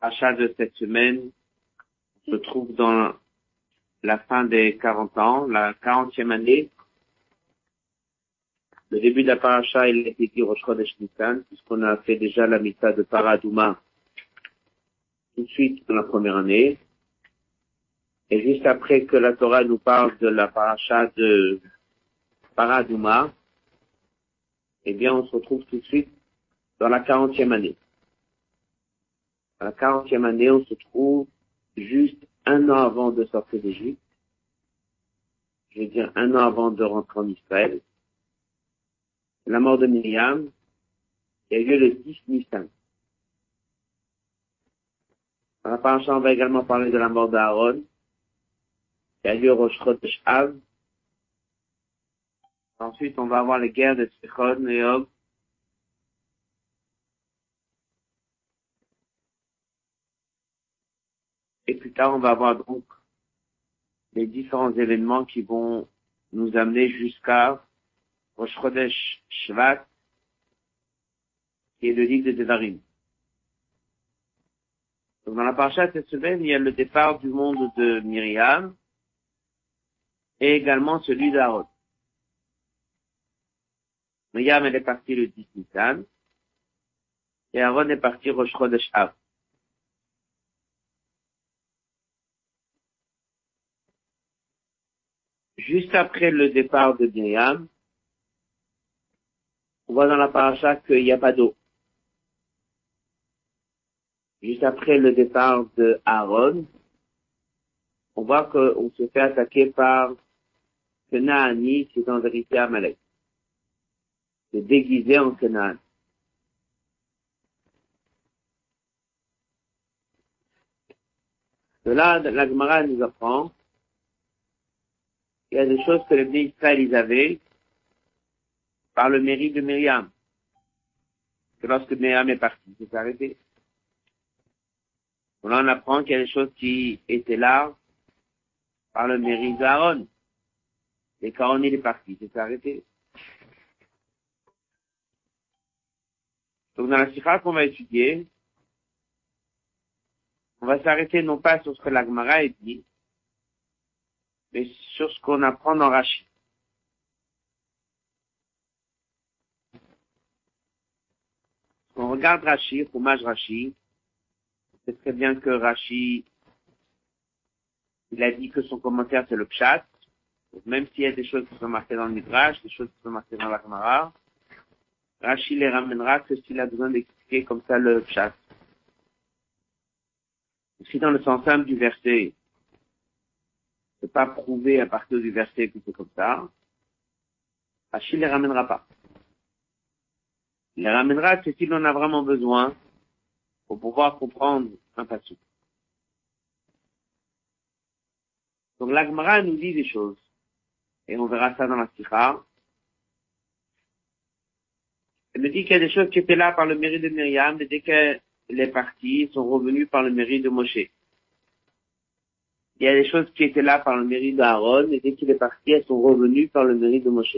Achat de cette semaine se trouve dans la fin des 40 ans, la 40e année. Le début de la paracha, il été dit Rosh Chodesh puisqu'on a fait déjà la mita de Paradouma tout de suite dans la première année. Et juste après que la Torah nous parle de la paracha de Paradouma, eh bien, on se retrouve tout de suite dans la 40e année. La 40e année, on se trouve juste un an avant de sortir d'Égypte. Je veux dire un an avant de rentrer en Israël. La mort de Myriam, qui a eu lieu le 10 Nissan. Dans la on va également parler de la mort d'Aaron, qui a eu lieu au. Ensuite, on va avoir les guerres de Sichon et. Plus tard, on va avoir donc les différents événements qui vont nous amener jusqu'à Rosh Chodesh Shvat, qui est le livre de Devarim. Donc dans la paracha cette semaine, il y a le départ du monde de Myriam et également celui d'Aaron. Myriam, elle est partie le 10 Nissan et Aaron est parti Rosh Chodesh Av. Juste après le départ de Myriam, on voit dans la paracha qu'il n'y a pas d'eau. Juste après le départ de Aaron, on voit qu'on se fait attaquer par Kenaani, qui est en vérité Amalek. C'est déguisé en Kenaan. De là, la Gemara nous apprend a des choses que les Bnei Israël ils avaient par le mérite de Myriam. Que lorsque Myriam est partie, c'est arrêté. On en apprend qu'il y a des choses qui étaient là par le mérite d'Aaron. Et quand on est parti, c'est arrêté. Donc dans la sikha qu'on va étudier, on va s'arrêter non pas sur ce que l'Agmara dit, mais sur ce qu'on apprend dans Rashi. On regarde Rashi, fromage Rashi, c'est très bien que Rashi, il a dit que son commentaire c'est le pshat, même s'il y a des choses qui sont marquées dans le Midrash, des choses qui sont marquées dans la Gemara, Rashi les ramènera que s'il a besoin d'expliquer comme ça le pshat. Si dans le sens simple du verset, c'est pas prouvé à partir du verset que c'est comme ça, Rashi les ramènera pas. Il les ramènera que s'il en a vraiment besoin pour pouvoir comprendre un passage. Donc l'Agmara nous dit des choses. Et on verra ça dans la Sikha. Elle me dit qu'il y a des choses qui étaient là par le mérite de Myriam, dès qu'elle est partie, sont revenues par le mérite de Moshe. Il y a des choses qui étaient là par le mérite d'Aaron, et dès qu'il est parti, elles sont revenues par le mérite de Moshe.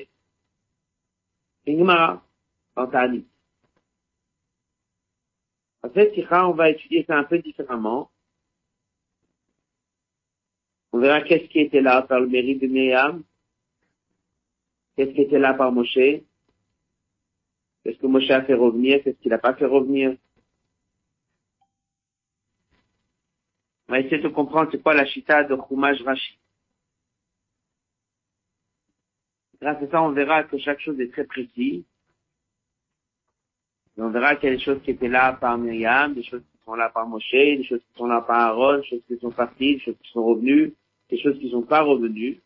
Ta'anit. En fait, on va étudier ça un peu différemment. On verra qu'est-ce qui était là par le mérite de Myriam, qu'est-ce qui était là par Moshe, qu'est-ce que Moshe a fait revenir, qu'est-ce qu'il n'a pas fait revenir. On va essayer de comprendre c'est quoi la chita de Chumash Rashi. Grâce à ça, on verra que chaque chose est très précise. On verra qu'il y a des choses qui étaient là par Myriam, des choses qui sont là par Moshe, des choses qui sont là par Aaron, des choses qui sont parties, des choses qui sont revenues, des choses qui ne sont pas revenues.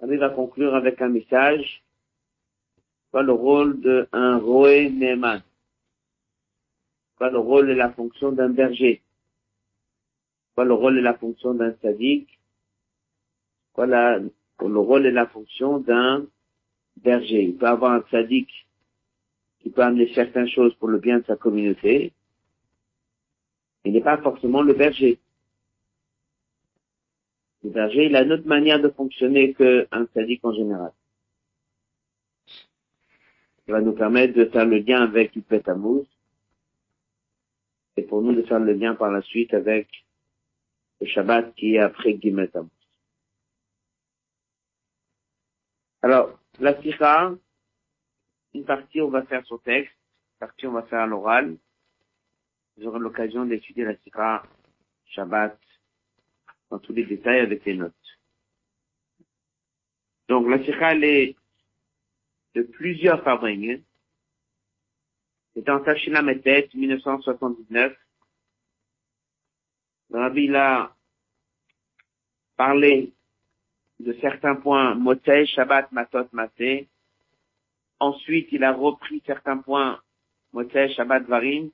On va conclure avec un message. Quoi le rôle d'un Roé? Quoi le rôle et la fonction d'un berger? Quoi le rôle et la fonction d'un sadique? Quoi la, le rôle et la fonction d'un berger? Il peut avoir un sadique qui peut amener certaines choses pour le bien de sa communauté. Il n'est pas forcément le berger. Le berger, il a une autre manière de fonctionner qu'un sadique en général. Ça va nous permettre de faire le lien avec Yupet Amuz. pour nous de faire le lien par la suite avec le Shabbat qui est après Gimet Amos. Alors, la Sikha, une partie on va faire son texte, une partie on va faire à l'oral. Vous aurez l'occasion d'étudier la Sikha Shabbat dans tous les détails avec les notes. Donc la Sikha elle est de plusieurs fabriques. C'est en Tachina Metet, 1979. Le Rabbi l'a parlé de certains points, Motsei, Shabbat, Matot, Maté. Ensuite, il a repris certains points, Motsei, Shabbat, Varim.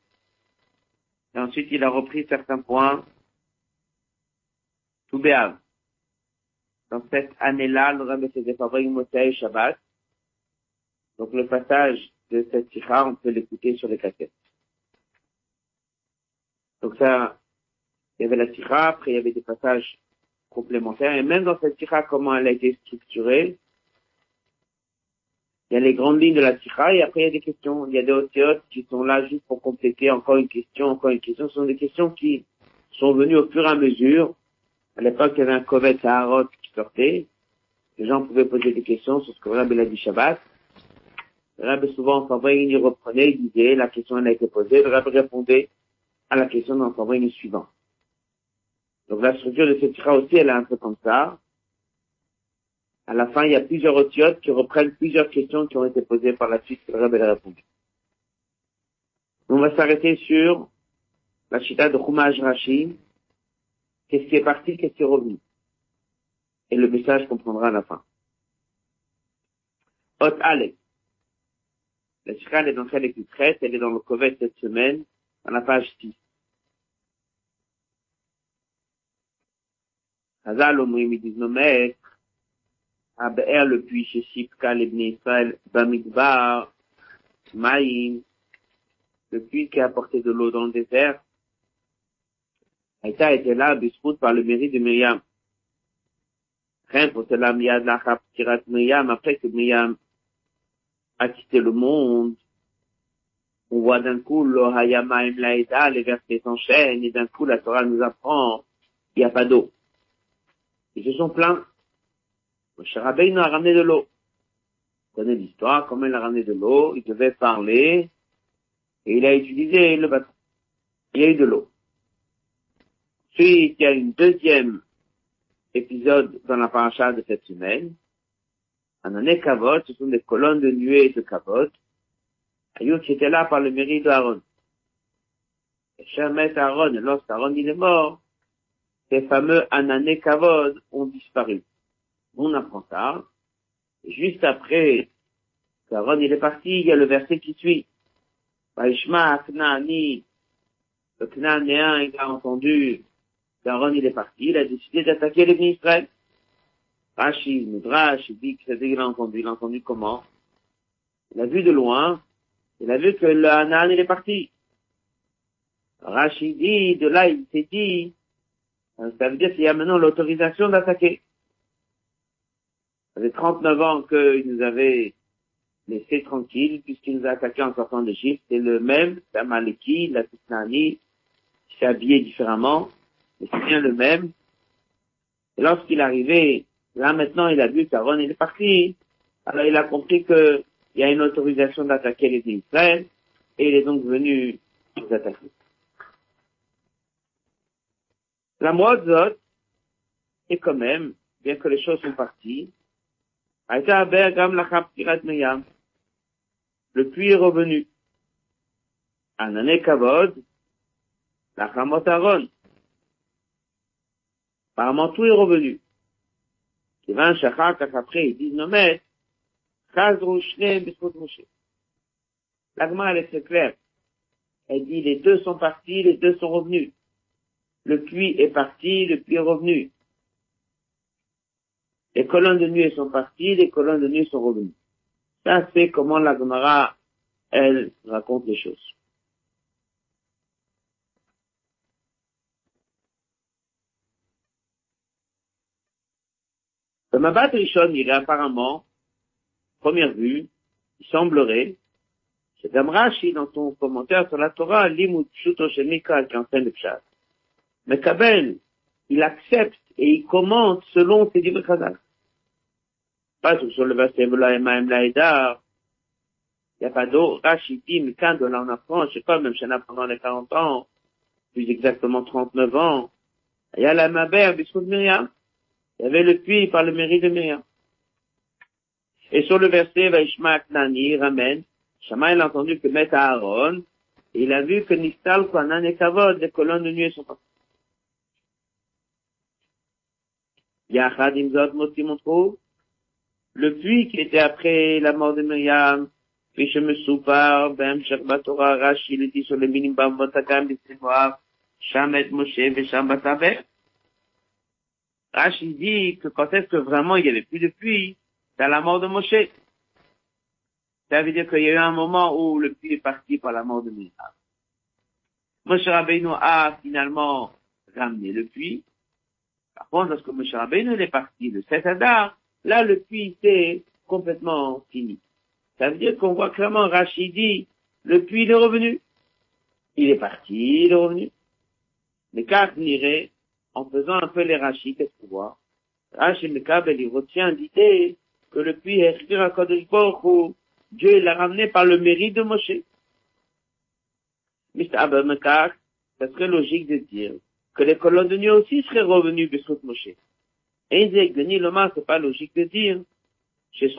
Et ensuite, il a repris certains points, Toubéav. Dans cette année-là, le Rabbi faisait Fabrique, Motsei, Shabbat. Donc le passage de cette sikha, on peut l'écouter sur les cassettes. Donc ça, il y avait la sikha, après il y avait des passages complémentaires, et même dans cette sikha, comment elle a été structurée, il y a les grandes lignes de la sikha, et après il y a des questions, il y a des otiotes qui sont là juste pour compléter encore une question, encore une question, ce sont des questions qui sont venues au fur et à mesure. À l'époque, il y avait un Kovet Saharot qui sortait, les gens pouvaient poser des questions sur ce que Rabbi a dit Shabbat, le Rabbi souvent en il reprenait, il disait, la question elle a été posée, le Rabbi répondait à la question dans le suivant. Donc la structure de cette tira aussi, elle est un peu comme ça. À la fin, il y a plusieurs otiotes qui reprennent plusieurs questions qui ont été posées par la suite le Rabbi a répondu. On va s'arrêter sur la chita de Khumaj Rashi. Qu'est-ce qui est parti, qu'est-ce qui est revenu? Et le message qu'on prendra à la fin. Ot Alex. La Shira, est dans celle qui traite, elle est dans le Kovet cette semaine, à la page 6. Hazal Omrim, ils disent nos maîtres, le puits chez Shipka, l'Ebné Israël, Bamidbar, Maïm, le puits qui a apporté de l'eau dans le désert, Aïta était là, Bispout, par le mérite de Myriam. Rien pour cela, Miyad Kirat Myriam, après que Myriam a quitté le monde, on voit d'un coup le Hayamaim Laïda, les versets s'enchaînent, et d'un coup la Torah nous apprend, il n'y a pas d'eau. Ils se sont plaints. Moshe Rabbeinu a ramené de l'eau. Vous connaissez l'histoire, comment il a ramené de l'eau, il devait parler, et il a utilisé le bâton. Il y a eu de l'eau. Ensuite, il y a une deuxième épisode dans la paracha de cette semaine, Anané Kavod, ce sont des colonnes de nuées de Kavod. Ayut qui était là par le mérite d'Aaron. Et maître Aaron, lorsqu'Aaron il est mort, ces fameux Anané Kavod ont disparu. On apprend ça. Juste après qu'Aaron il est parti, il y a le verset qui suit. Vaishma Knaani, le Knaanéen, il a entendu qu'Aaron il est parti, il a décidé d'attaquer les Israël. Rashi, Midrash, il dit qu'il a entendu. Il a entendu comment? Il a vu de loin. Il a vu que le Hanan, il est parti. Rashi dit, de là, il s'est dit, ça veut dire qu'il y a maintenant l'autorisation d'attaquer. Ça fait 39 ans qu'il nous avait laissé tranquille, puisqu'il nous a attaqué en sortant d'Égypte. C'est le même, c'est Maliki, la Tisnani, il s'est habillé différemment, mais c'est bien le même. Et lorsqu'il arrivé Là, maintenant, il a vu qu'Aaron, il est parti. Alors, il a compris qu'il y a une autorisation d'attaquer les Israël, et il est donc venu les attaquer. La Moadzot est quand même, bien que les choses sont parties. Le puits est revenu. Anané Kavod, la Aaron. Apparemment, tout est revenu. כיוון שאחר כך après ils disent nos maîtres, חזרו שניהם בזכות משה. L'agma, elle est très claire. Elle dit, les deux sont partis, les deux sont revenus. Le puits est parti, le puits est revenu. Les colonnes de nuit sont parties, les colonnes de nuit sont revenues. Ça, c'est comment la Gemara, elle, raconte les choses. Le Mabat Rishon, il est apparemment, première vue, il semblerait, C'est comme Rashi dans son commentaire sur la Torah, Limut Pshuto Shemika, qui enseigne le Pshat. Mais Kabel, il accepte et il commente selon ses divres Chazal. Pas sur le verset Vela Emaim Laïdar. Il n'y a pas d'eau. Rashi dit, mais quand en apprend, je sais pas, même si on a pendant les 40 ans, plus exactement 39 ans, il y a la Myriam. Il y avait le puits par le mérite de Myriam. Et sur le verset, Vaishma Knani, ramène, Shama, il a entendu que Met Aaron, il a vu que Nistal, Kwanan et Kavod, les colonnes de nuit sont parties. Yachad Imzot Moti le puits qui était après la mort de Myriam, puis je me soupar, Ben Sherbatora, Rashi, il dit sur le minimum Botakam, Bissémoar, Shamet Moshe, Vesham. Rashi dit que quand est-ce que vraiment il y avait plus de puits, c'est à la mort de Moshe. Ça veut dire qu'il y a eu un moment où le puits est parti par la mort de Myriam. Moshe Rabbeinu a finalement ramené le puits. Par contre, lorsque Moshe Rabbeinu est parti de cet Adar, là, le puits c'est complètement fini. Ça veut dire qu'on voit clairement Rachid dit, le puits est revenu. Il est parti, il est revenu. Mais car irait, en faisant un peu les Rachid, qu'est-ce qu'on voit? Il retient l'idée que le puits est écrit à Kodesh où Dieu l'a ramené par le mérite de Moshe. Mr. Abelmekar, ça serait logique de dire que les colonnes de nuit aussi seraient revenues de Moshe. Et Denis Lomar, c'est pas logique de dire, chez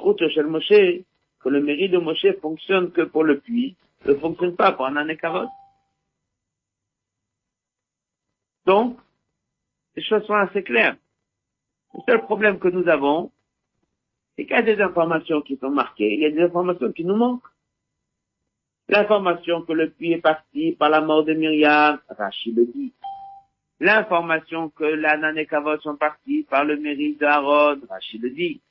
Moshe, que le mérite de Moshe fonctionne que pour le puits, ne fonctionne pas pour un année carotte. Donc, les choses sont assez claires. Le seul problème que nous avons, c'est qu'il y a des informations qui sont marquées, il y a des informations qui nous manquent. L'information que le puits est parti par la mort de Myriam, Rachid le dit. L'information que l'Anan et Kavod sont partis par le mérite d'Aaron, Rachid le dit.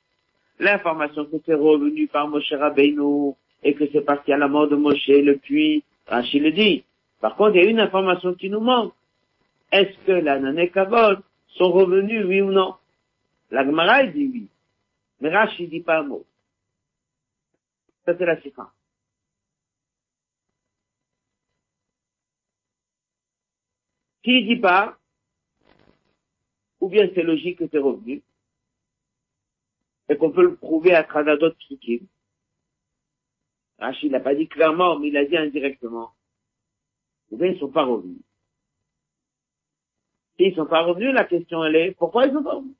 L'information que c'est revenu par Moshe Rabbeinu et que c'est parti à la mort de Moshe, le puits, Rachid le dit. Par contre, il y a une information qui nous manque. Est-ce que l'Anan et Kavod sont revenus, oui ou non? La Gemara dit oui. Mais Rachid dit pas un mot. Ça, c'est la séquence. S'il dit pas, ou bien c'est logique que c'est revenu, et qu'on peut le prouver à travers d'autres trucs. Rachid n'a pas dit clairement, mais il a dit indirectement. Ou bien ils sont pas revenus. S'ils sont pas revenus, la question elle est, pourquoi ils sont pas revenus?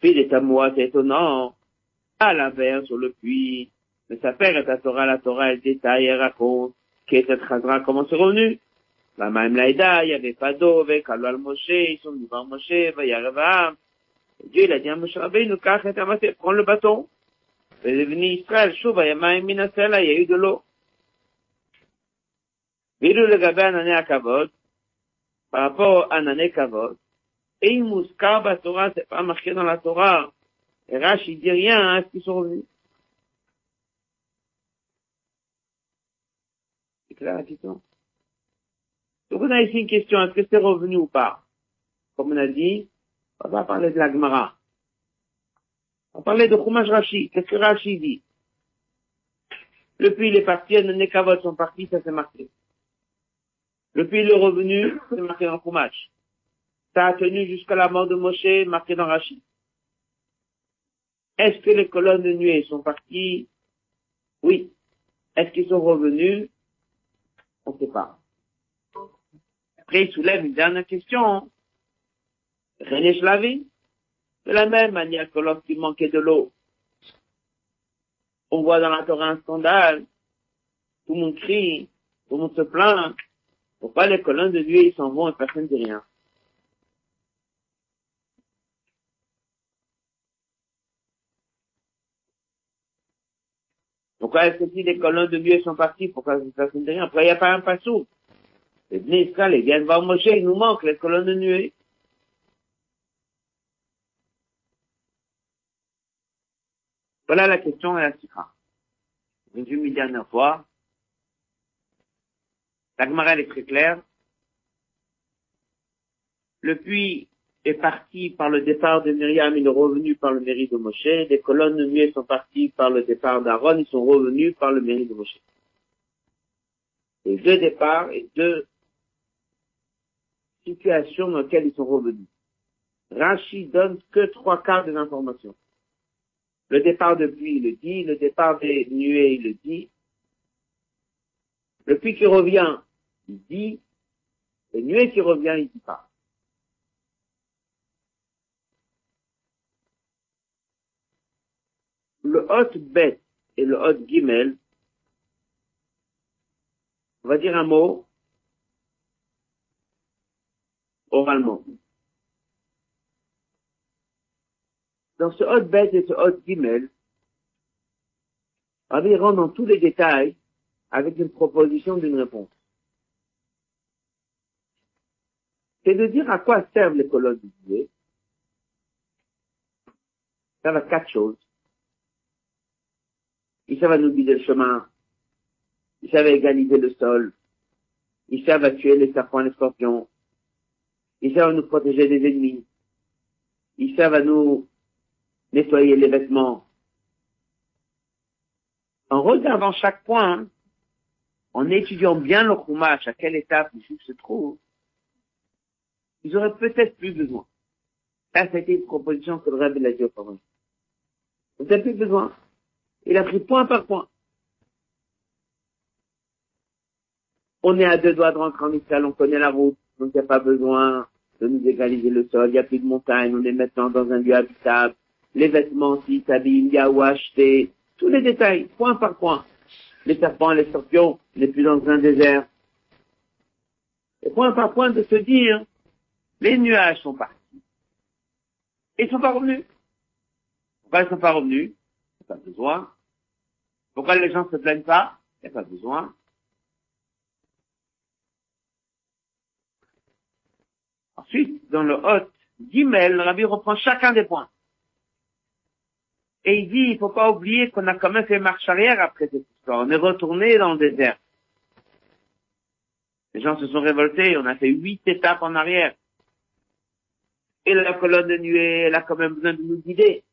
Puis des tamois, c'est étonnant. À l'inverse, sur le puits, mais sa père est à Torah, la Torah, elle détaille, elle raconte, qu'est Chazra, comment c'est revenu. La même Laïda, il n'y avait pas d'eau, avec Alwal Moshe, ils sont venus voir Moshe, Vayaravaam. Dieu, il a dit à Moshe Rabbeinu, et prends le bâton. Et devenu Israël, Chouva, il y a eu de l'eau. Viru le gabé Anané Akavod, par rapport à Anané Kavod, et il mouskar Torah, c'est pas marqué dans la Torah. Et Rach, il dit rien, est-ce qu'ils sont revenus? C'est clair la? Donc on a ici une question, est-ce que c'est revenu ou pas? Comme on a dit, on va parler de la Gemara. On parler de Chumash Rashi. Qu'est-ce que Rashi dit? Le puits il est parti, les Nekavot sont partis, ça c'est marqué. Le puits il est revenu, c'est marqué dans Chumash. Ça a tenu jusqu'à la mort de Moshe, marqué dans Rashi. Est-ce que les colonnes de nuée sont parties? Oui. Est-ce qu'ils sont revenus? On ne sait pas. Après, il soulève une dernière question. René Slavi, de la même manière que lorsqu'il manquait de l'eau, on voit dans la Torah un scandale, tout le monde crie, tout le monde se plaint, pourquoi les colonnes de nuée s'en vont et personne ne dit rien Pourquoi est-ce que si les colonnes de nuée sont parties, pourquoi personne ne dit rien Pourquoi il n'y a pas un passou Les Bnei Israël, ils viennent voir Moshe, il nous manque les colonnes de nuée. Voilà la question et la sikha. Résume une dernière fois. La est très claire. Le puits, est parti par le départ de Myriam, il est revenu par le mérite de Moshe. Les colonnes de nuée sont parties par le départ d'Aaron, ils sont revenus par le mérite de Moshe. Et deux départs et deux situations dans lesquelles ils sont revenus. Rashi donne que trois quarts des informations. Le départ de pluie, il le dit. Le départ des nuées, il le dit. Le puits qui revient, il dit. Le nuée qui revient, il dit pas. Le hot bet et le hot gimel, on va dire un mot oralement. Dans ce hot bet et ce hot gimel, Rabbi rentre dans tous les détails avec une proposition d'une réponse. C'est de dire à quoi servent les colonnes du Dieu. Ça va quatre choses. Ils savent à nous guider le chemin. Ils savent égaliser le sol. Ils savent à tuer les serpents et les scorpions. Ils savent à nous protéger des ennemis. Ils savent à nous nettoyer les vêtements. En regardant chaque point, en étudiant bien le chumash, à quelle étape le juif se trouve, ils auraient peut-être plus besoin. Ça, c'était une proposition que le Rabbi l'a dit au Vous n'avez plus besoin. Il a pris point par point. On est à deux doigts de rentrer en Israël, on connaît la route, donc il n'y a pas besoin de nous égaliser le sol, il n'y a plus de montagne, on est maintenant dans un lieu habitable, les vêtements s'ils s'habillent, il y a où acheter, tous les détails, point par point. Les serpents, les scorpions, on n'est plus dans un désert. Et point par point de se dire, les nuages sont partis. Et ils sont pas revenus. Pourquoi ils sont pas revenus? Il n'y a pas besoin. Pourquoi les gens se plaignent pas? Il n'y a pas besoin. Ensuite, dans le hôte Gimel, le Rabbi reprend chacun des points. Et il dit, il faut pas oublier qu'on a quand même fait marche arrière après cette histoire. On est retourné dans le désert. Les gens se sont révoltés, on a fait huit étapes en arrière. Et la colonne de nuée, elle a quand même besoin de nous guider.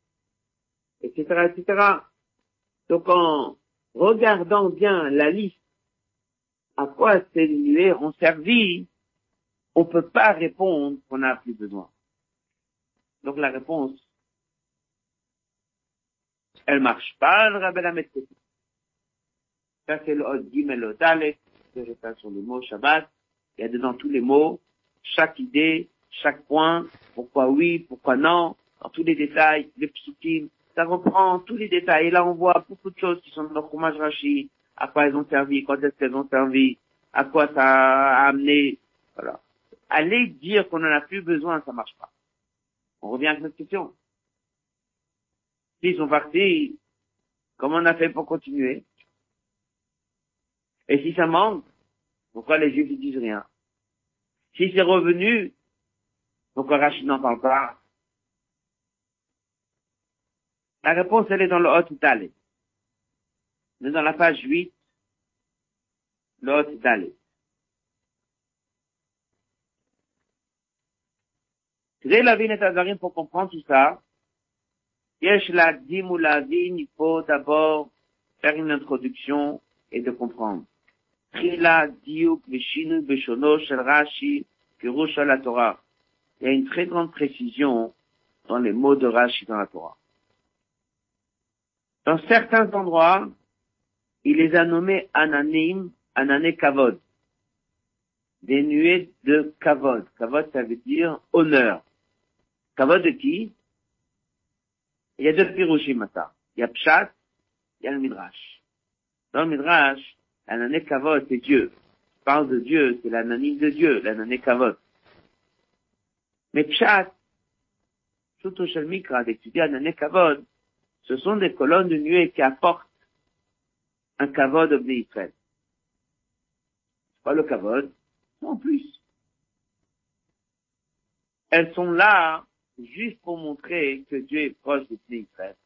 Etc., etc. Donc en regardant bien la liste, à quoi ces nuées ont servi, on peut pas répondre qu'on n'a plus besoin. Donc la réponse, elle marche pas, le rabbi la met Ça c'est le gimel le dalet, que je sur le mot Shabbat. Il y a dedans tous les mots, chaque idée, chaque point, pourquoi oui, pourquoi non, dans tous les détails, les psukim, ça reprend tous les détails. Et là, on voit beaucoup de choses qui sont dans le fromage Rashi, à quoi elles ont servi, quand est-ce qu'elles ont servi, à quoi ça a amené, voilà. Aller dire qu'on n'en a plus besoin, ça marche pas. On revient à cette question. S'ils sont partis, comment on a fait pour continuer? Et si ça manque, pourquoi les Juifs ne disent rien? Si c'est revenu, pourquoi Rachid n'en parle pas La réponse, elle est dans le Hot Dalé. Mais dans la page 8, le Hot Dalé. la vie est pour comprendre tout ça, Yesh la la il faut d'abord faire une introduction et de comprendre. Trila diuk veshinu beshono shel Rashi la Torah. Il y a une très grande précision dans les mots de Rashi dans la Torah. Dans certains endroits, il les a nommés ananim, anané kavod. Des nuées de kavod. Kavod, ça veut dire honneur. Kavod de qui? Il y a deux pirushim mata. Il y a Pshat, il y a le Midrash. Dans le Midrash, l'anané kavod, c'est Dieu. On parle de Dieu, c'est l'ananim de Dieu, l'anané kavod. Mais Pshat, chez le Mikra, d'étudier l'anané kavod, ce sont des colonnes de nuée qui apportent un kavod au Israël. C'est pas le kavod, en plus. Elles sont là juste pour montrer que Dieu est proche pays Israël.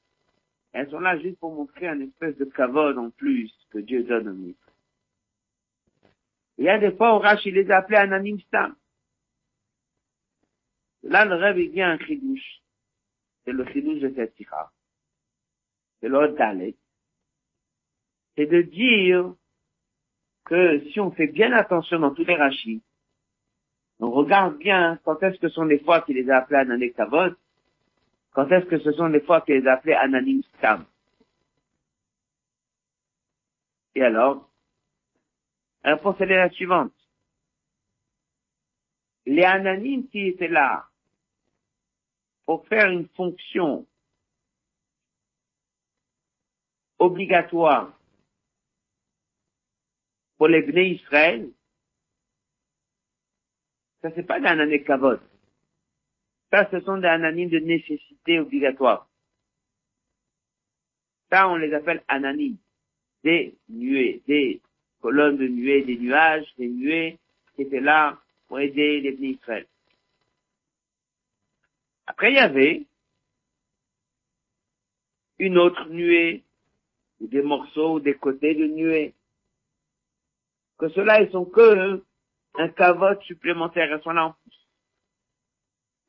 Elles sont là juste pour montrer un espèce de kavod en plus que Dieu donne aux Israël. Il y a des fois où Rashi les a appelés Ananim Stam. Là, le rêve, il vient un chidouche. C'est le chidouche de cette sikha. C'est le dalet. C'est de dire que si on fait bien attention dans tous les rachis, on regarde bien quand est-ce que sont les fois qu'il les a appelés Anané Kavod, quand est-ce que ce sont les fois qu'il les a appelés Ananim Stam. Et alors, la réponse est la suivante. Les Ananim qui étaient là pour faire une fonction obligatoire pour les Bnei Israël, ça c'est pas des kavod. Ça, ce sont des ananimes de nécessité obligatoire. Ça, on les appelle ananimes. Des nuées, des colonnes de nuées, des nuages, des nuées qui étaient là pour aider les Bnei Israël. Après, il y avait une autre nuée, ou des morceaux, ou des côtés de nuée. Que ceux-là, ils sont que un cavote supplémentaire. Elles sont là en plus.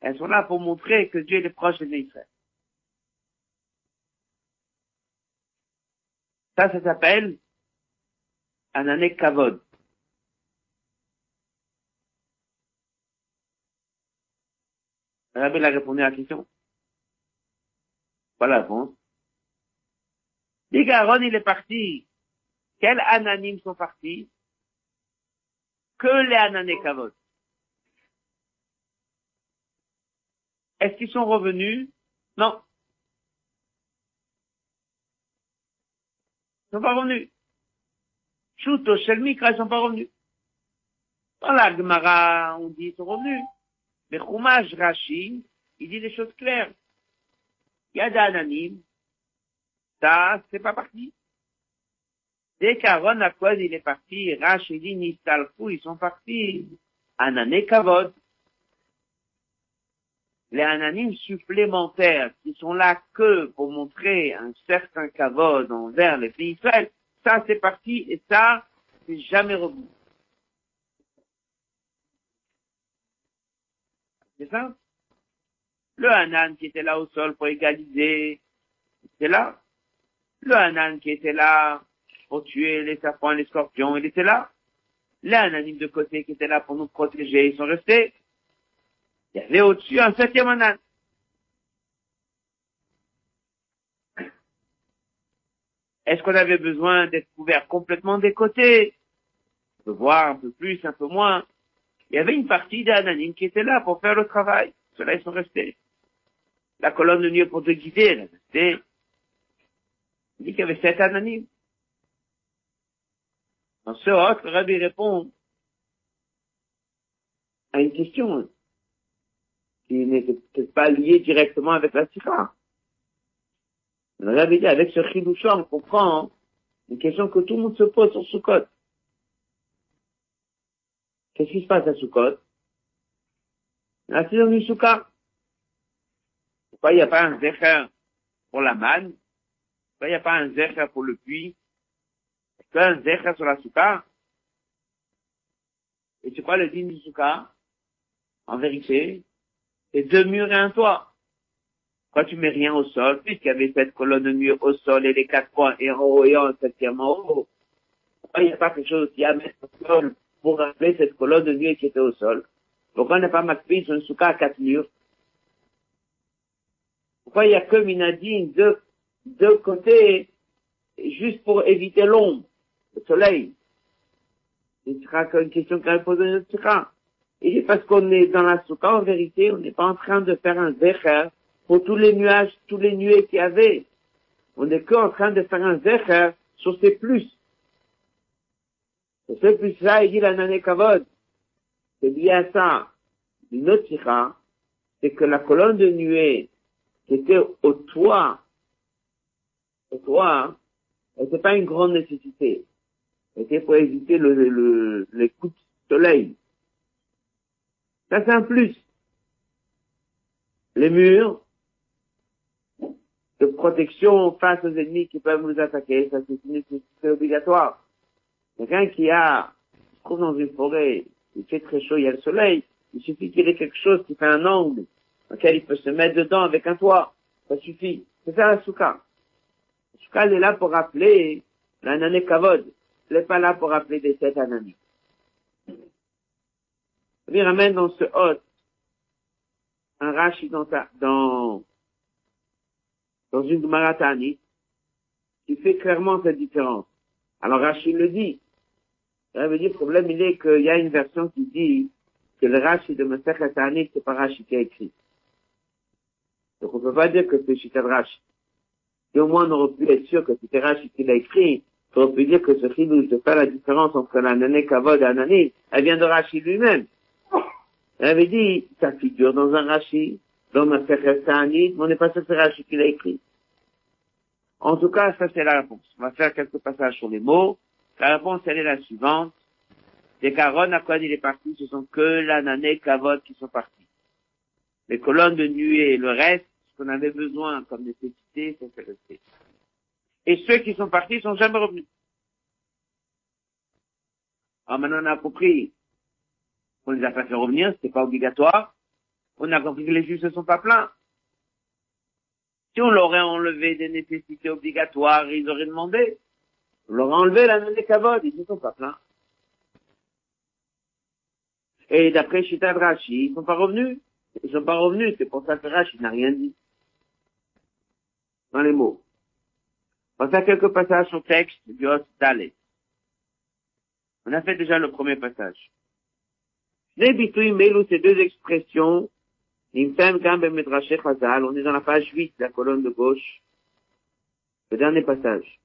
Elles sont là pour montrer que Dieu est proche de Israël. Ça, ça s'appelle un année kavod. Rabbi a répondu à la question. Voilà la réponse. Dit qu'Aaron, il est parti. Quels ananimes sont partis? Que les anané kavod. Est-ce qu'ils sont revenus? Non. Ils sont pas revenus. Chuto, Shelmikra, ils sont pas revenus. Dans la Gemara, on dit ils sont revenus. Mais Chumash Rashi, il dit des choses claires. Il y a des ananim. Ça, c'est pas parti. Dès qu'Aaron Akwad, il est parti, Rashi dit Nistalfou, ils sont partis. Anané Kavod. Les ananim supplémentaires qui sont là que pour montrer un certain kavod envers les pays Israël, ça c'est parti et ça, c'est jamais revenu. C'est ça? Le Hanan qui était là au sol pour égaliser, c'était là? Le Hanan qui était là pour tuer les serpents et les scorpions, il était là? Les de côté qui étaient là pour nous protéger, ils sont restés? Il y avait au-dessus un septième Hanan. Est-ce qu'on avait besoin d'être couvert complètement des côtés? On peut voir un peu plus, un peu moins. Il y avait une partie des Hananim qui était là pour faire le travail. Ceux-là, ils sont restés. La colonne de nuit pour te guider, elle est. Il dit qu'il y avait sept Hananim. Dans ce autre, Rabbi répond à une question qui n'était peut-être pas liée directement avec la sikha. Le Rabbi dit, avec ce chidoucha, on comprend une question que tout le monde se pose sur Sukkot. Qu'est-ce qui se passe à Sukkot? La saison du Sukkot. Pourquoi il n'y a pas un zecher pour la manne? Pourquoi il n'y a pas un zecher pour le puits? Est-ce un zecher sur la Sukkot Et c'est quoi le digne du Sukkot En vérité, c'est deux murs et un toit. Quand tu mets rien au sol, puisqu'il y avait cette colonne de mur au sol et les quatre coins et en haut et en septième en haut, pourquoi il n'y a pas quelque chose qui a mettre au sol pour rappeler cette colonne de nuit qui était au sol. Pourquoi n'a pas marqué sur un souka à quatre murs Pourquoi il n'y a que Minadine de deux côtés, juste pour éviter l'ombre, le soleil? Ce sera qu'une question qu'on va poser notre souka. Et parce qu'on est dans la souka, en vérité, on n'est pas en train de faire un zecher pour tous les nuages, tous les nuées qu'il y avait. On n'est qu'en train de faire un zecher sur ces plus. Et ce plus-là, il dit la nane kavod. C'est lié à ça. Une autre sikha, c'est que la colonne de nuée qui était au toit, au toit, n'était pas une grande nécessité. C'était pour éviter le, le, les coups de soleil. Ça, c'est un plus. Les murs de protection face aux ennemis qui peuvent nous attaquer, ça c'est une nécessité obligatoire. Quelqu'un qui a, se trouve dans une forêt, il fait très chaud, il y a le soleil, Il suffit qu'il ait quelque chose qui fait un angle, dans lequel il peut se mettre dedans avec un toit. Ça suffit. C'est ça la souka. La elle est là pour rappeler l'anané kavod. Elle n'est pas là pour rappeler des sept ananis. Il ramène dans ce hôte un rashi dans, dans, dans une maratani qui fait clairement cette différence. Alors Rashi le dit. Ça veut dire, le problème, il est qu'il y a une version qui dit que le Rashi de Masechet Tanit, c'est pas Rashi qui a écrit. Donc on peut pas dire que c'est Shita Rashi. Et au moins on aurait pu être sûr que c'était Rashi qui l'a écrit, on aurait pu dire que ce film de faire la différence entre l'anané kavod et l'anané, elle vient de Rashi lui-même. Elle avait dit, ça figure dans un Rashi, dans Masechet Tanit, mais on n'est pas sûr que c'est Rashi qui l'a écrit. En tout cas, ça c'est la réponse. On va faire quelques passages sur les mots. La réponse, elle est la suivante. Les carones à quoi il est parti, ce sont que l'anané kavod qui sont partis. Les colonnes de nuée et le reste, ce qu'on avait besoin comme nécessité, ça s'est resté. Et ceux qui sont partis sont jamais revenus. Alors maintenant on a compris qu'on les a pas fait revenir, c'était pas obligatoire. On a compris que les juifs ne sont pas pleins. Si on leur a enlevé des nécessités obligatoires, ils auraient demandé. On leur a enlevé la des kavod, ils ne sont pas pleins. Et d'après Shita Rashi, ils sont pas revenus. Ils sont pas revenus, c'est pour ça que Rashi n'a rien dit. Dans les mots. On faire quelques passages au texte du Hot Dalet. On a fait déjà le premier passage. Mêlent ces deux expressions on est dans la page 8, la colonne de gauche. Le dernier passage.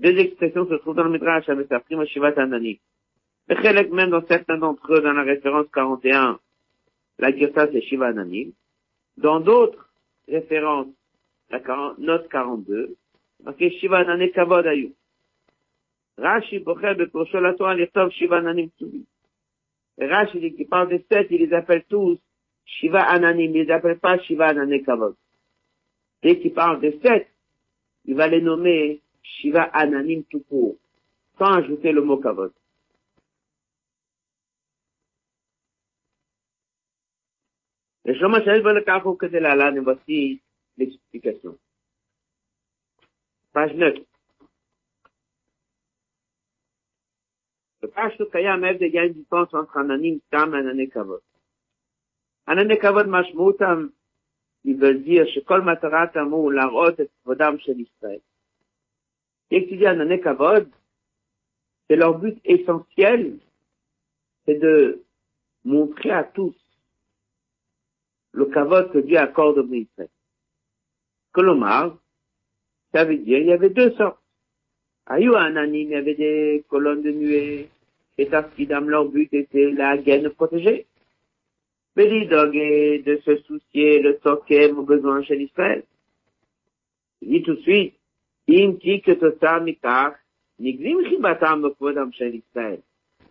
Ces deux expressions se trouvent dans le Midrash avec sa prime Shivat Anani. même dans certains d'entre eux, dans la référence 41, la Girsa c'est Shiva Anani. Dans d'autres références, la note 42, marqué Shiva Anani Kavod Ayu. Rashi Bocher Bekoshol Atoa Lichtov Shiva Anani Tsubi. Rashi qu'il parle des sept, il les appelle tous Shiva Ananim, il les appelle pas Shiva Anané Kavod. Dès qu'il parle de sept, il va les nommer Shiva Ananim tout court, sans ajouter le mot Kavod. Le Shoma le voici l'explication. Page 9. Le page Kayam Ev de gagne du temps entre Ananim Tam et Anané Kavod. Anané Kavod Mashmoutam, ils veulent dire, Shekol Mataratam ou Larot et Vodam Shel Israël. Et tu dis Anané Kavod, c'est leur but essentiel, c'est de montrer à tous le Kavod que Dieu accorde au Israël. Colomar, ça veut dire, il y avait deux sortes. Ayu Ananim, il y avait des colonnes de nuée, et Tafkidam, leur but était la gaine protégée de se soucier le tokem aux besoins chez l'Israël. Il dit tout de suite, Tout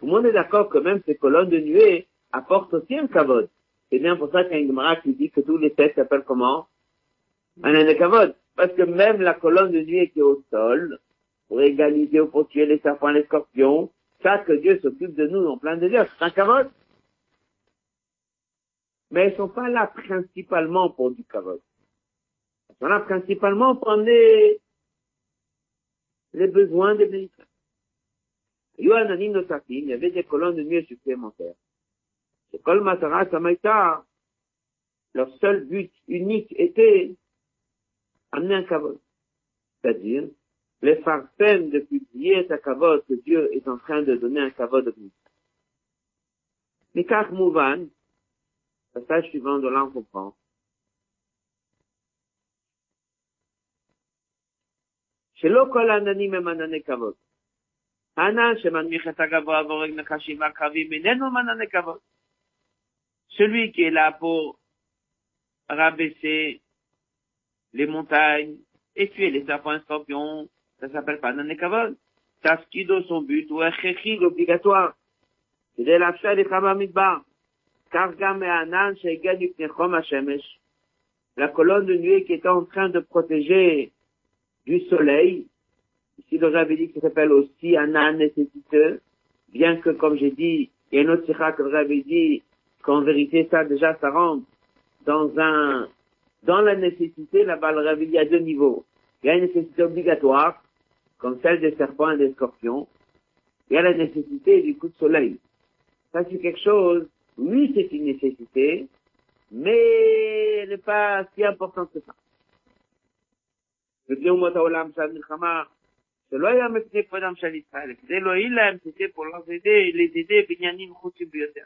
le monde est d'accord que même ces colonnes de nuée apportent aussi un kavod. C'est bien pour ça qu'il y a une Gemara qui dit que tous les textes s'appellent comment? Un kavod. Parce que même la colonne de nuée qui est au sol, pour égaliser ou pour tuer les serpents les scorpions, ça que Dieu s'occupe de nous en plein désert, c'est un kavod mais elles sont pas là principalement pour du kavod. Elles sont là principalement pour amener les besoins des militaires. Il y avait des colonnes de nuit supplémentaires. C'est Kol Matara Samaïta, leur seul but unique était amener un kavod. C'est-à-dire, les farcèmes de publier ta kavod que Dieu est en train de donner un kavod au ministère. Mikach Mouvan, Passage suivant de là, on comprend. שלא כל העננים הם ענני כבוד. הענן שמנמיך את הגבוה והורג נחשים ועקרבים איננו מענני כבוד. Celui qui est là pour rabaisser les montagnes et tuer les serpents et scorpions, ça s'appelle pas Nané Kavod. Tafkido, son but, ou un obligatoire. C'est de la chair des Midbar. La colonne de nuée qui était en train de protéger du soleil, ici le Rabbi dit que ça s'appelle aussi un âne nécessiteux, bien que, comme j'ai dit, il y a une autre sikha que le dit, qu'en vérité, ça, déjà, ça rentre dans un, dans la nécessité, là-bas, le il y a deux niveaux. Il y a une nécessité obligatoire, comme celle des serpents et des scorpions. Il y a la nécessité du coup de soleil. Ça, c'est quelque chose, oui, c'est une nécessité, mais elle n'est pas si importante que ça. לפני אומות העולם שעת מלחמה, שלא היה מפני כבודם של ישראל, כדי להועיל להם, c'était pour leur aider, les aider בעניינים חוצים ביותר.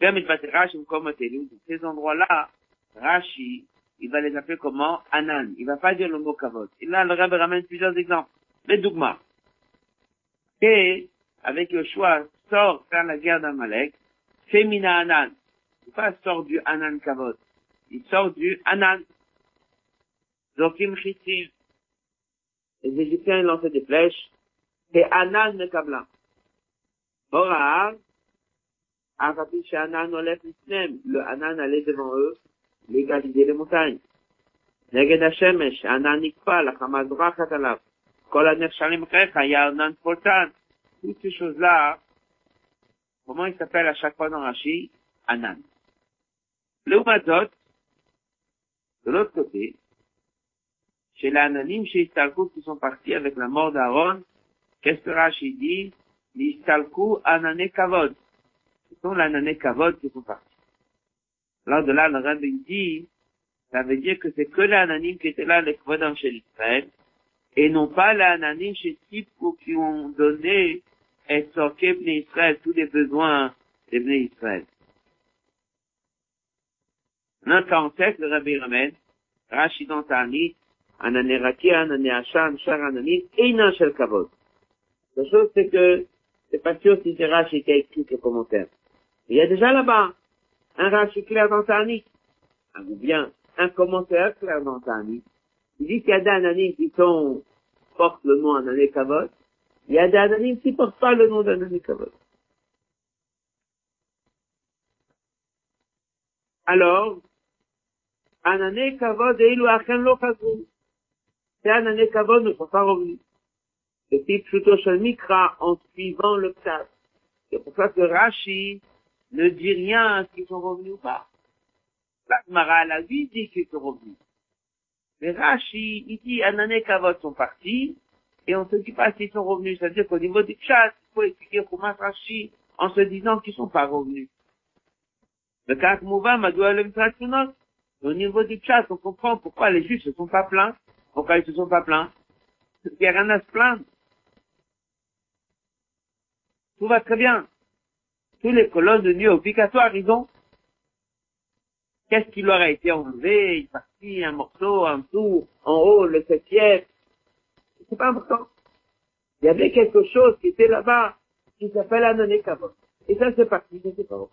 גם מתבטא רש"י במקומות אלו, ces endroits-là, Rashi, il va les appeler comment Anan. Il va pas dire le mot kavod. Et là, le Rabbi ramène plusieurs exemples. Les Dougma. Et, avec Yoshua, sort faire la guerre d'Amalek, Femina Anan. Il pas sort du Anan kavod. Il sort du Anan. Zokim Chitim. Les Égyptiens lançaient des flèches. C'est Anan le Kabla. Borahav, Afapi Anan Olef Isnem. Le Anan allait devant eux, légaliser les montagnes. נגד השמש, הענן נקפא, לחמה זורחת עליו. כל הנכשלים אחריך, היה ענן פולטן. Toutes ces choses-là, comment il s'appelle à chaque fois dans Rashi Anan. לעומת זאת, de l'autre côté, chez les Ananim, chez Istalkou qui sont partis avec la mort d'Aaron, qu'est-ce que Rashi dit? L'Istalkou Anane Kavod. Ce sont les Anane Kavod qui sont partis. Là, de là, le Rabbi dit, ça veut dire que c'est que les Ananim qui étaient là, les Kvodam chez l'Israël, et non pas les Ananim chez Tipko qui ont donné et sorqué Bnei Israël, tous les besoins des Bnei Israël. Notre ancêtre, le Rabbi ramène, Rashi dans La chose, c'est que, c'est pas sûr si c'est Rashi qui a écrit ce commentaire. Il y a déjà là-bas, un Rashi clair dans Tanit, ou bien, un commentaire clair dans Tanit. Il dit qu'il y a des Ananim qui sont, portent le nom Anane Kavod, il y a des Ananim qui portent pas le nom d'Anane Kavod. Alors, Anane Kavod et Ilu Achen Anane Kavod ne sont pas revenus. Le type Shuto Shel Mikra en suivant le Psat. C'est pour ça que Rashi ne dit rien s'ils sont revenus ou pas. La Gemara, la vie dit qu'ils sont revenus. Mais Rashi, il dit Anane Kavod sont partis, et on se dit pas s'ils sont revenus. C'est-à-dire qu'au niveau du chat, il faut expliquer comment Rashi en se disant qu'ils sont pas revenus. Le cas Mouva, Madoua le au niveau du chat, on comprend pourquoi les Juifs se sont pas plaints. Pourquoi ils se sont pas plaints? Il n'y a rien à se plaindre. Tout va très bien. Tous les colonnes de nuit obligatoires, ils ont. Qu'est-ce qui leur a été enlevé? Il est parti un morceau, un tour, en haut, le septième. C'est pas important. Il y avait quelque chose qui était là-bas, qui s'appelle Anoné. Et ça, c'est parti, sais pas où.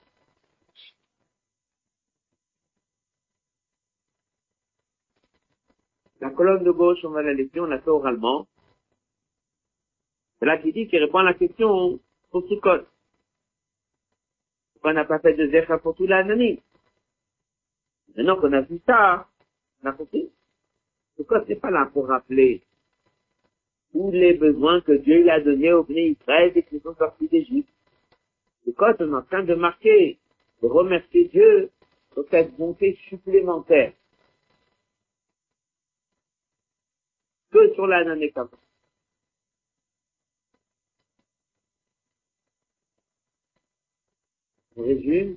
La colonne de gauche, on va la laisser, on l'a fait oralement. C'est là qui dit, qui répond à la question pour Sukkot. Pourquoi on n'a pas fait de Zecha pour tout l'année Maintenant qu'on a vu ça, on a compris. Sukkot n'est pas là pour rappeler tous les besoins que Dieu lui a donnés aux Bnei Israël et qu'ils sont sortis d'Égypte. Sukkot, on est en train de marquer, de remercier Dieu pour cette bonté supplémentaire. Sur la nanekava. On résume.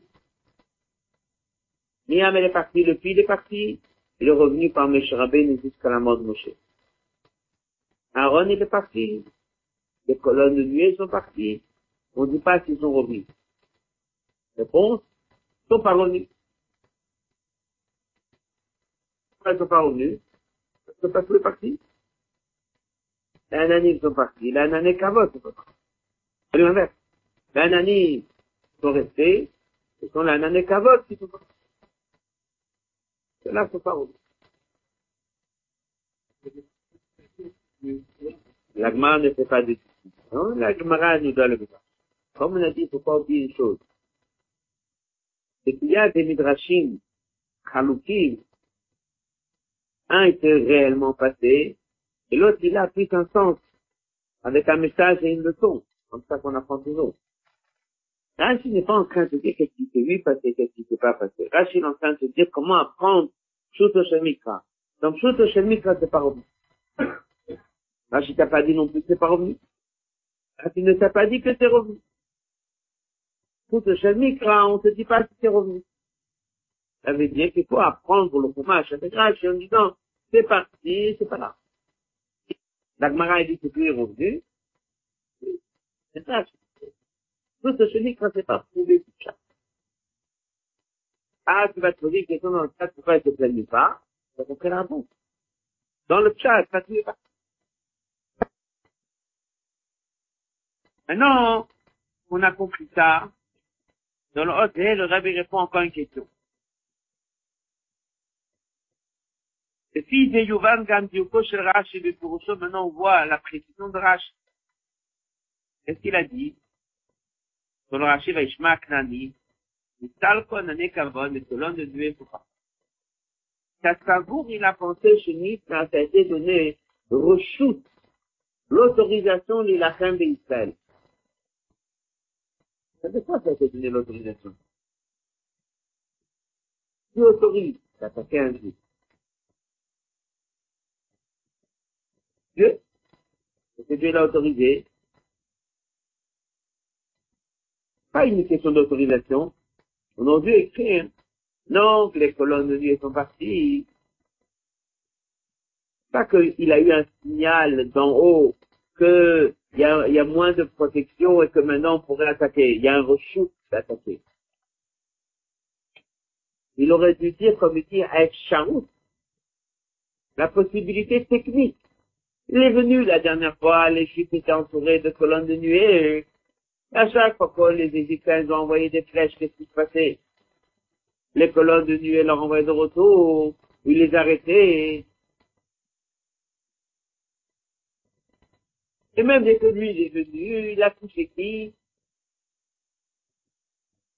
Miam elle est partie, le fil est parti, il est revenu par Rabbeinu jusqu'à la mort de Moshe. Aaron il est parti, les colonnes de nuée sont parties, on ne dit pas s'ils sont revenus. Réponse, ils sont pas revenus. Pourquoi ils sont pas revenus? Parce que pas tous les partis. Les ananim sont partis, les anané kavot sont partis. C'est l'inverse. Ananim sont restés, ce sont les anané kavot qui sont partis. Ceux-là sont pas revenus. La Gemara ne fait pas de non, la Gemara nous doit le faire. Comme on a dit, il ne faut pas oublier une chose. C'est qu'il y a des midrashim, chaloukim, un était réellement passé, et l'autre, il a pris un sens, avec un message et une leçon, comme ça qu'on apprend toujours. Rachid n'est pas en train de dire qu'est-ce qui s'est vu passer, qu'est-ce qui s'est pas passé. Rachid est en train de dire comment apprendre Pshuto Shemikra. Donc Pshuto Shemikra, c'est pas revenu. Rachid t'a pas dit non plus que c'est pas revenu. Rachid ne t'a pas dit que c'est revenu. Pshuto Shemikra, on te dit pas si c'est revenu. Ça veut dire qu'il faut apprendre le fromage avec Rachid en disant, c'est parti, c'est pas là. La Gemara dit que tout est revenu. C'est ça. Tout ce chenille quand c'est pas prouvé du chat. Ah, tu vas te poser une dans le chat, pourquoi elle te plaignent pas? Ça compris la réponse. Dans le chat, ça ne pas? Maintenant, on a compris ça. Dans le haut, le rabbi répond encore une question. Fils de Yuvan Gamdiuko chez Rashi Bepurusho, maintenant on voit la précision de Rashi. Qu'est-ce qu'il a dit? Dans le Rashi Vaishma Knani, Mitalko Anane Kavod, le colonne de Dieu Poupa. Kassavour, il a pensé chez Nit, ça a été donné, reshoot, l'autorisation de l'Ilachem d'Israël. Ça fait quoi ça a été donné l'autorisation? Qui autorise? D'attaquer un juif? Dieu. Dieu l'a autorisé. Pas une question d'autorisation. On a dû écrire. Non, que les colonnes de Dieu sont parties. Pas qu'il a eu un signal d'en haut qu'il y a, y a moins de protection et que maintenant on pourrait attaquer. Il y a un reshoot d'attaquer. Il aurait dû dire, comme il dit, à la possibilité technique. Il est venu la dernière fois, les chiffres étaient entourés de colonnes de nuée. À chaque fois que les Égyptiens ont envoyé des flèches, qu'est-ce qui se passait? Les colonnes de nuée leur envoyaient de retour, ils les arrêtaient. Et même dès que lui est venu, il a touché qui?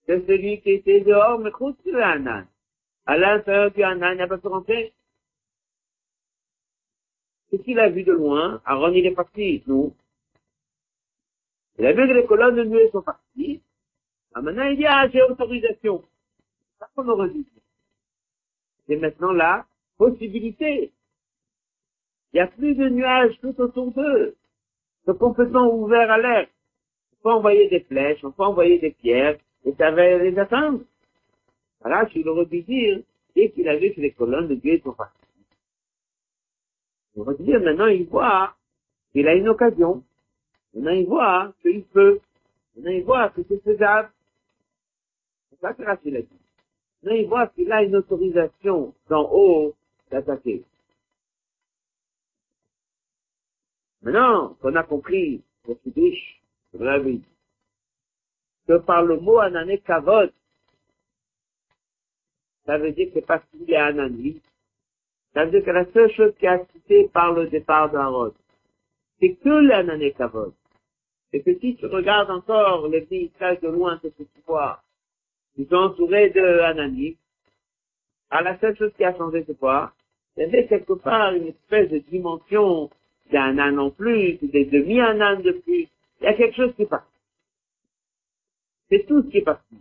C'est celui qui était dehors, mais Hanan. À l'intérieur du Hanan, il n'a pas pu rentrer. Qu'est-ce qu'il a vu de loin Aaron, il est parti, nous. Il a vu que les colonnes de nuée sont parties. Ah, maintenant, il dit, ah, j'ai autorisation. Ça qu'on aurait dit. C'est maintenant la possibilité. Il n'y a plus de nuages tout autour d'eux. C'est complètement ouvert à l'air. On peut envoyer des flèches, on peut envoyer des pierres, et ça va les atteindre. Voilà, je l'aurais dû dire, dès qu'il a vu que les colonnes de Dieu sont parties. On va dire, maintenant il voit qu'il a une occasion. Maintenant il voit qu'il peut. Maintenant il voit que c'est faisable. C'est ça que Rachel a dit. Maintenant il voit qu'il a une autorisation d'en haut d'attaquer. Maintenant qu'on a compris le Kiddush, que par le mot anané kavod, ça veut dire que parce qu'il est anani, ça veut dire que la seule chose qui a cité par le départ d'Aaron, c'est que l'anané kavod. Et que si tu regardes encore les pays de loin, ce que tu vois, ils sont entourés de Anani. À la seule chose qui a changé, c'est quoi? Il y avait quelque part une espèce de dimension d'un an en plus, des demi-anan de plus. Il y a quelque chose qui passe. C'est tout ce qui est parti.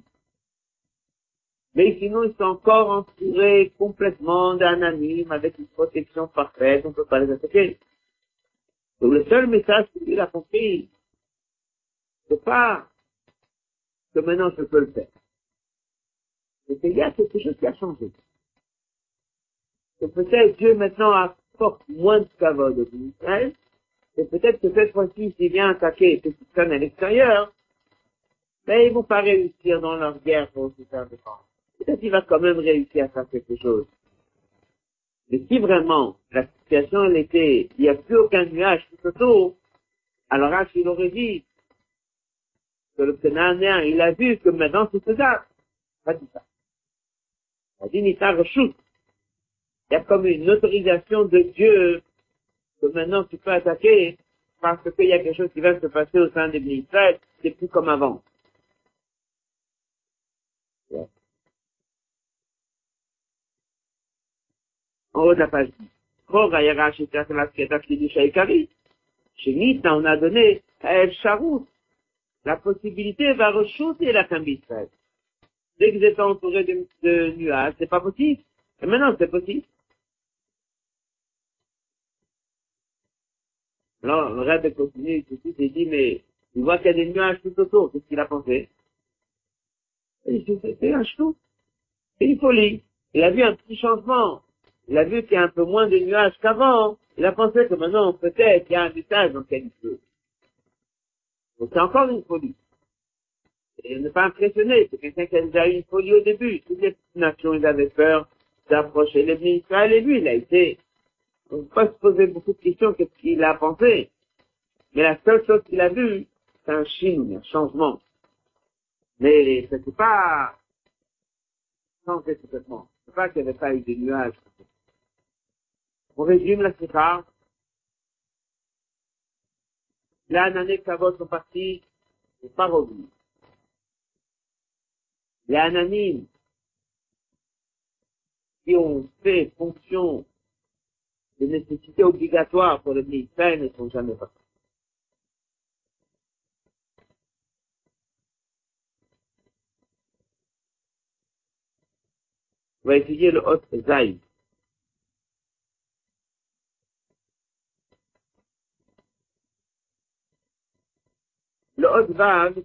Mais sinon, ils sont encore entourés complètement d'un anime avec une protection parfaite, on ne peut pas les attaquer. Donc le seul message qu'il a compris, c'est pas que maintenant je peux le faire. C'est qu'il y a quelque chose qui a changé. Que peut-être Dieu maintenant apporte moins de cavode de Israël, et peut-être que cette fois-ci, s'il vient attaquer qui sont à l'extérieur, mais ils vont pas réussir dans leur guerre pour se faire défendre peut-être qu'il va quand même réussir à faire quelque chose. Mais si vraiment la situation elle était, il n'y a plus aucun nuage tout autour, alors H, il aurait dit que le Cananéen, il a vu que maintenant c'est faisable. Pas dit ça. Il a dit Nita Il y a comme une autorisation de Dieu que maintenant tu peux attaquer parce qu'il y a quelque chose qui va se passer au sein des ministères, c'est plus comme avant. En haut de la page 10. chez on a donné à El Sharout. la possibilité va rechausser la femme d'Israël. Dès que vous êtes entouré de, de nuages, c'est pas possible. Et maintenant, c'est possible. Alors, le rêve continue, il dit, mais, il voit qu'il y a des nuages tout autour. Qu'est-ce qu'il a pensé? Il dit, c'est un chou. C'est une folie. Il a vu un petit changement. Il a vu qu'il y a un peu moins de nuages qu'avant. Il a pensé que maintenant, peut-être, il y a un message dans lequel il. Donc, c'est encore une folie. Et n'est pas impressionné. C'est quelqu'un qui a déjà eu une folie au début. Toutes les nations, ils avaient peur d'approcher les ministres. Et lui, il a été on ne peut pas se poser beaucoup de questions qu'est-ce qu'il a pensé. Mais la seule chose qu'il a vue, c'est un chine, un changement. Mais ce n'était pas changé complètement. C'est pas qu'il n'y avait pas eu de nuages. On résume la séquence. Là, que Kavod sont partis, pas revenu. Les ananimes qui ont fait fonction les nécessités obligatoires pour le ministère ne sont jamais passées. On va étudier le Hot Zaï.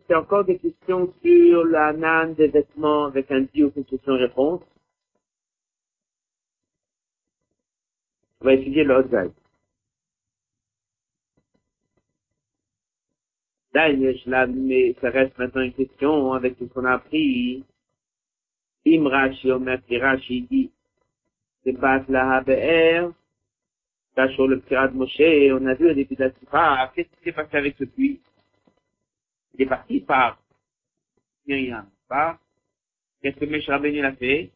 C'est encore des questions sur la nan des vêtements avec un dit ou question-réponse. On va étudier le Hot mais ça reste maintenant une question avec tout ce qu'on a appris. Im Rashi, Omer Rashi dit, c'est pas la HBR, sur le pirate Moshe, on a vu au début de la qu'est-ce qui s'est passé avec ce puits? Il est parti par Myriam, pas? Qu'est-ce que Meshra Beni a fait?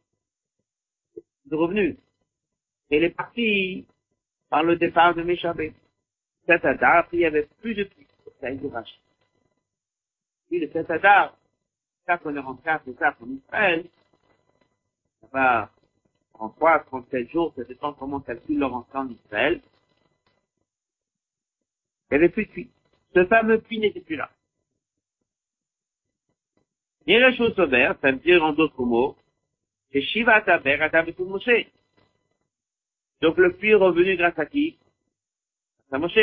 Il est revenu. Il est parti par le départ de Meshabé. Cet Adar, il n'y avait plus de pluie. Ça, il Rashi. Puis le cet Adar, ça qu'on est rentré ça en Israël, ça va en 3, 37 jours, ça dépend comment on calcule leur entrée en Israël. Il n'y avait plus de pluie. Ce fameux puits n'était plus là. Ça veut dire en d'autres mots, c'est Shiva Taber, Adam et Moshe. Donc le puits est revenu grâce à qui? À Moshe.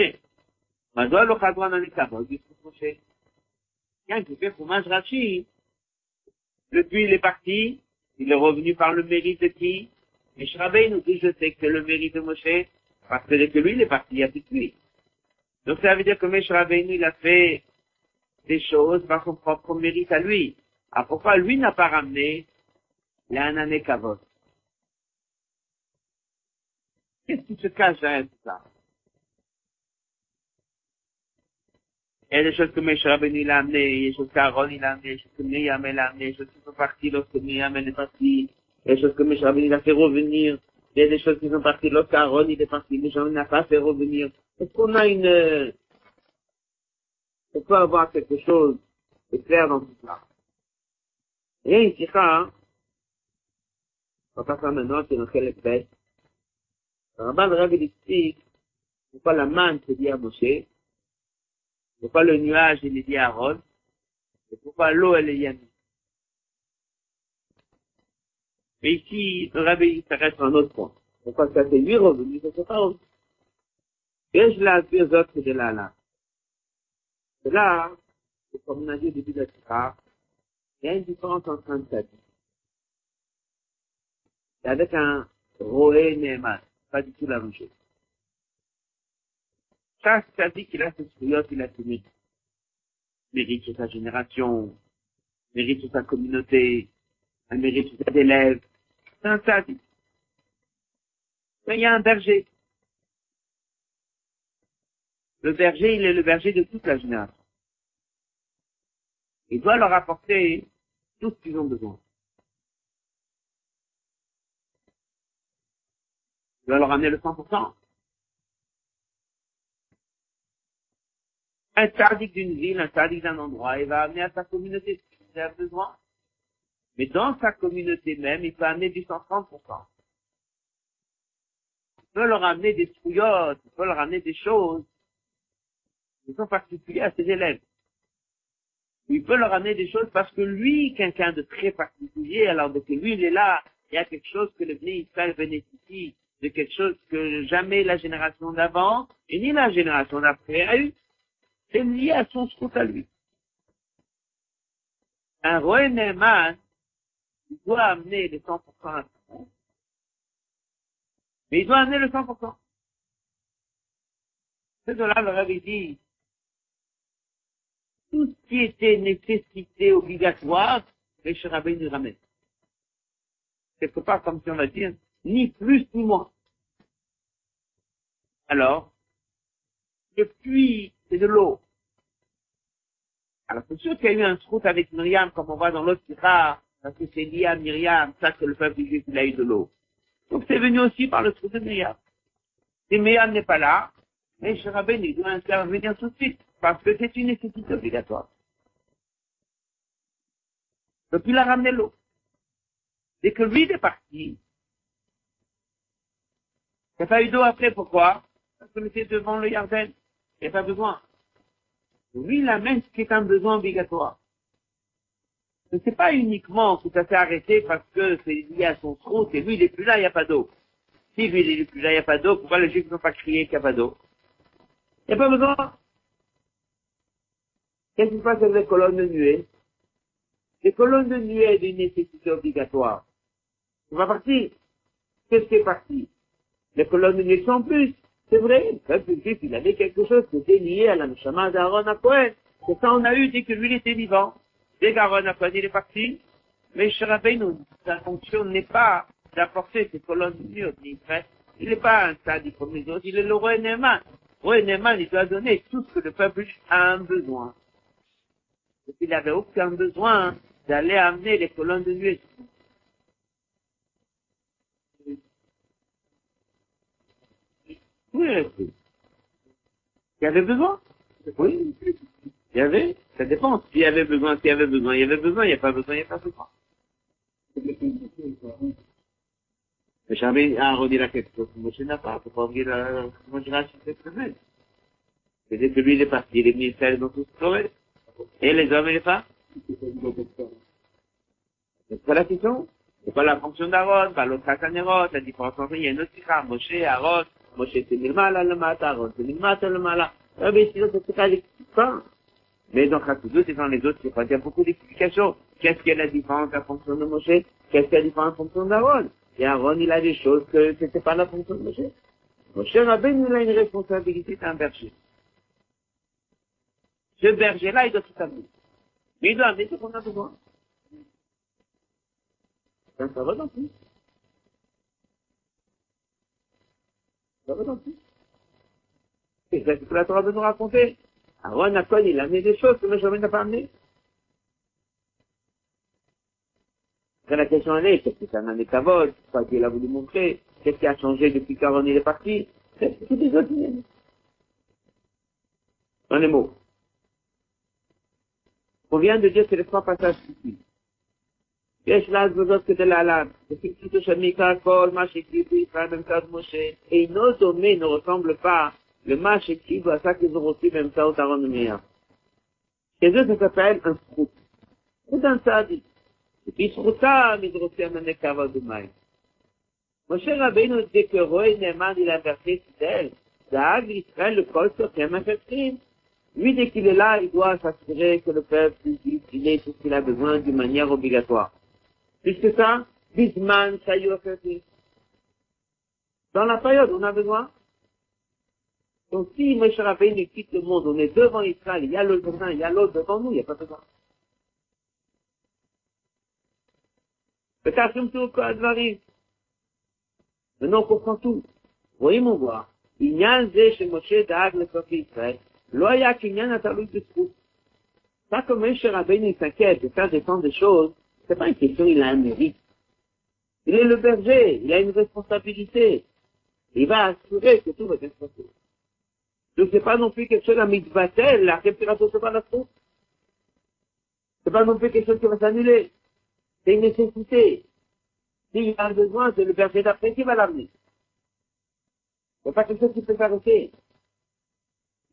Fromage. Le puits, il est parti, il est revenu par le mérite de qui? Et nous dit, je sais que le mérite de Moshe, parce que dès que lui, il est parti, il y a plus de puits. Donc ça veut dire que Meshra il a fait des choses par son propre mérite à lui. Ah, pourquoi lui n'a pas ramené l'anané kavod? Qu'est-ce qui se cache derrière tout ça? Il y a des choses que Meshach Rabbeinu il a amenées, il y a des choses qu'Aaron il a amenées, des choses que elle a amenées, des choses qui sont parties lorsque elle est partie, il y a des choses que Meshach Rabbeinu il a fait revenir, il y a des choses qui sont parties lorsque Aaron il est parti, Meshach n'a pas fait revenir. Est-ce qu'on a une, on peut avoir quelque chose de clair dans tout ça? Va pas faire maintenant, c'est dans quelle espèce. Ramban Rabbi explique pourquoi la manne se dit à Moshe, pourquoi le nuage il est dit à Aaron, et pourquoi l'eau elle est Yannick. Mais ici, le Rabbi s'arrête sur un autre point. Pourquoi ça c'est lui revenu, c'est pas revenu. Et je l'ai vu aux autres de là, là. Là, c'est comme on a dit au début de la il y a une différence entre un tzaddik. C'est avec un roé Nehman pas du tout la même chose. Chaque dit qu'il a ses souillottes, il a ses mérites. Mérite sa génération, mérite sa communauté, un mérite sur ses élèves. C'est un tzaddik. Mais il y a un berger. Le berger, il est le berger de toute la génération. Il doit leur apporter tout ce qu'ils ont besoin. Il va leur amener le 100%. Un d'une ville, un d'un endroit, il va amener à sa communauté ce qu'il a besoin. Mais dans sa communauté même, il peut amener du 130%. Il peut leur amener des trouillottes, il peut leur amener des choses qui sont particulières à ses élèves. Il peut leur amener des choses parce que lui, quelqu'un de très particulier, alors que lui, il est là, il y a quelque chose que le Bnei Israël bénéficie de quelque chose que jamais la génération d'avant et ni la génération d'après a eu. C'est lié à son scout à lui. Un roi Neyman doit amener les 100% à son mais il doit amener le 100%. C'est de là le rabbi dit, tout ce qui était nécessité obligatoire, les Rabbi nous ramène. Quelque part, comme si on va dire, ni plus ni moins. Alors, le puits, c'est de l'eau. Alors, c'est sûr qu'il y a eu un scout avec Myriam, comme on voit dans l'autre rare, parce que c'est lié à Myriam, ça c'est le peuple juif qui a eu de l'eau. Donc c'est venu aussi par le scout de Myriam. Si Myriam n'est pas là, mais Rabbein, il doit intervenir tout de suite, parce que c'est une nécessité obligatoire. Donc il a ramené l'eau. Dès que lui est parti, il n'y a pas eu d'eau après, pourquoi? Parce que était devant le Yarden. Il n'y a pas besoin. Lui, il amène ce qui est un besoin obligatoire. Ce n'est pas uniquement tout à fait arrêté parce que c'est lié à son trou, et lui, il n'est plus là, il n'y a pas d'eau. Si lui, il n'est plus là, il n'y a pas d'eau, pourquoi les Juifs n'ont pas crié qu'il n'y a pas d'eau? Il n'y a pas besoin. Qu'est-ce qui se passe avec les colonnes de nuée Les colonnes de nuée d'une nécessité obligatoire. C'est pas parti. Qu'est-ce qui est parti? Les colonnes de nuée sont plus. C'est vrai, le peuple juif, il avait quelque chose qui était lié à la Neshama d'Aaron à Cohen. C'est ça on a eu dès que lui était vivant. Dès qu'Aaron à Cohen, il est parti. Mais nous, sa fonction n'est pas d'apporter ces colonnes de nuée au Il n'est pas un sadi comme les autres, il est le roi Neyman. Le roi Neyman, il doit donner tout ce que le peuple a un besoin. Qu'il n'avait aucun besoin d'aller amener les colonnes de nuée. Oui, il y avait besoin. Oui, il y avait. Ça dépend. S'il y avait besoin, s'il y avait besoin, il y avait besoin, il n'y a pas besoin, il n'y a pas besoin. Mais jamais a redit la question. Moshe n'a pas, faut pas oublier la, comment dirais cette semaine. C'est que lui, il est parti, il est ministère dans tout ce qu'il et les hommes et les femmes C'est pas la question. C'est pas la fonction d'Aaron, pas l'autre Hakanérot, la différence entre, il y a une autre sikha, Moshe, Aaron, Moshe c'est Milmala le mata, Aaron c'est Milmata le mala. Ah, mais sinon, c'est pas l'explication. Mais dans Chakoudou, c'est dans les autres, pas, il y a beaucoup d'explications. Qu'est-ce a la différence la fonction de Moshe? Qu'est-ce a la différence la fonction d'Aaron? Et Aaron, il a des choses que c'était pas la fonction de Moshe. Moshe Rabbein, il a une responsabilité d'un berger. Ce berger-là, il doit tout amener. Mais il doit amener ce qu'on a besoin. Ça, ça va dans plus. Ça va dans. Et c'est ce que la Torah veut nous raconter. Aaron Akon, il a amené des choses que Benjamin n'a pas amené. Après, la question elle est, qu'est-ce que c'est un anécavode? Quoi qu'il a voulu montrer? Qu'est-ce qui a changé depuis qu'Aaron est parti? C'est des autres Dans les mots. On vient de dire que les trois passages suffisent. יש לה תגובות כדי להלן, וכפשוטו של מקרא כל מה שהקריבו ישראל באמצעות משה, אינו דומה, ne ressemble pas, למה שהקריבו עשה כזורוסי באמצעות אהרון ומרים. כזה ça s'appelle un זכות. c'est un צדיק. בזכותם ידרוסים הנקב אדומיים. משה רבינו, dès que רואה נאמן il a versé fidèle, דאג לישראל לכל צורכיהם השטחים, lui, dès qu'il est là, il doit s'assurer que le peuple utilise tout ce qu'il a besoin d'une manière obligatoire. Puisque ça, Bisman, fait. Dans la période, on a besoin. Donc, si Moshe Rabbeinu quitte le monde, on est devant Israël, il y a le besoin, il y a l'autre devant nous, il n'y a pas besoin. Maintenant, on comprend tout. Voyez mon voir. Il y a un chez Moshe le Israël. לא היה קניין התלוי בזכות. Ça, comme Moshe Rabbeinu s'inquiète de faire descendre des choses, c'est pas une question, il a un mérite. Il est le berger, il a une responsabilité. Il va assurer que tout va bien se passer. Donc c'est pas non plus quelque chose à mitzvatel, la température c'est pas la faute. C'est pas non plus quelque chose qui va s'annuler. C'est une nécessité. S'il a besoin, c'est le berger d'après qui va l'amener. C'est pas quelque chose qui peut s'arrêter.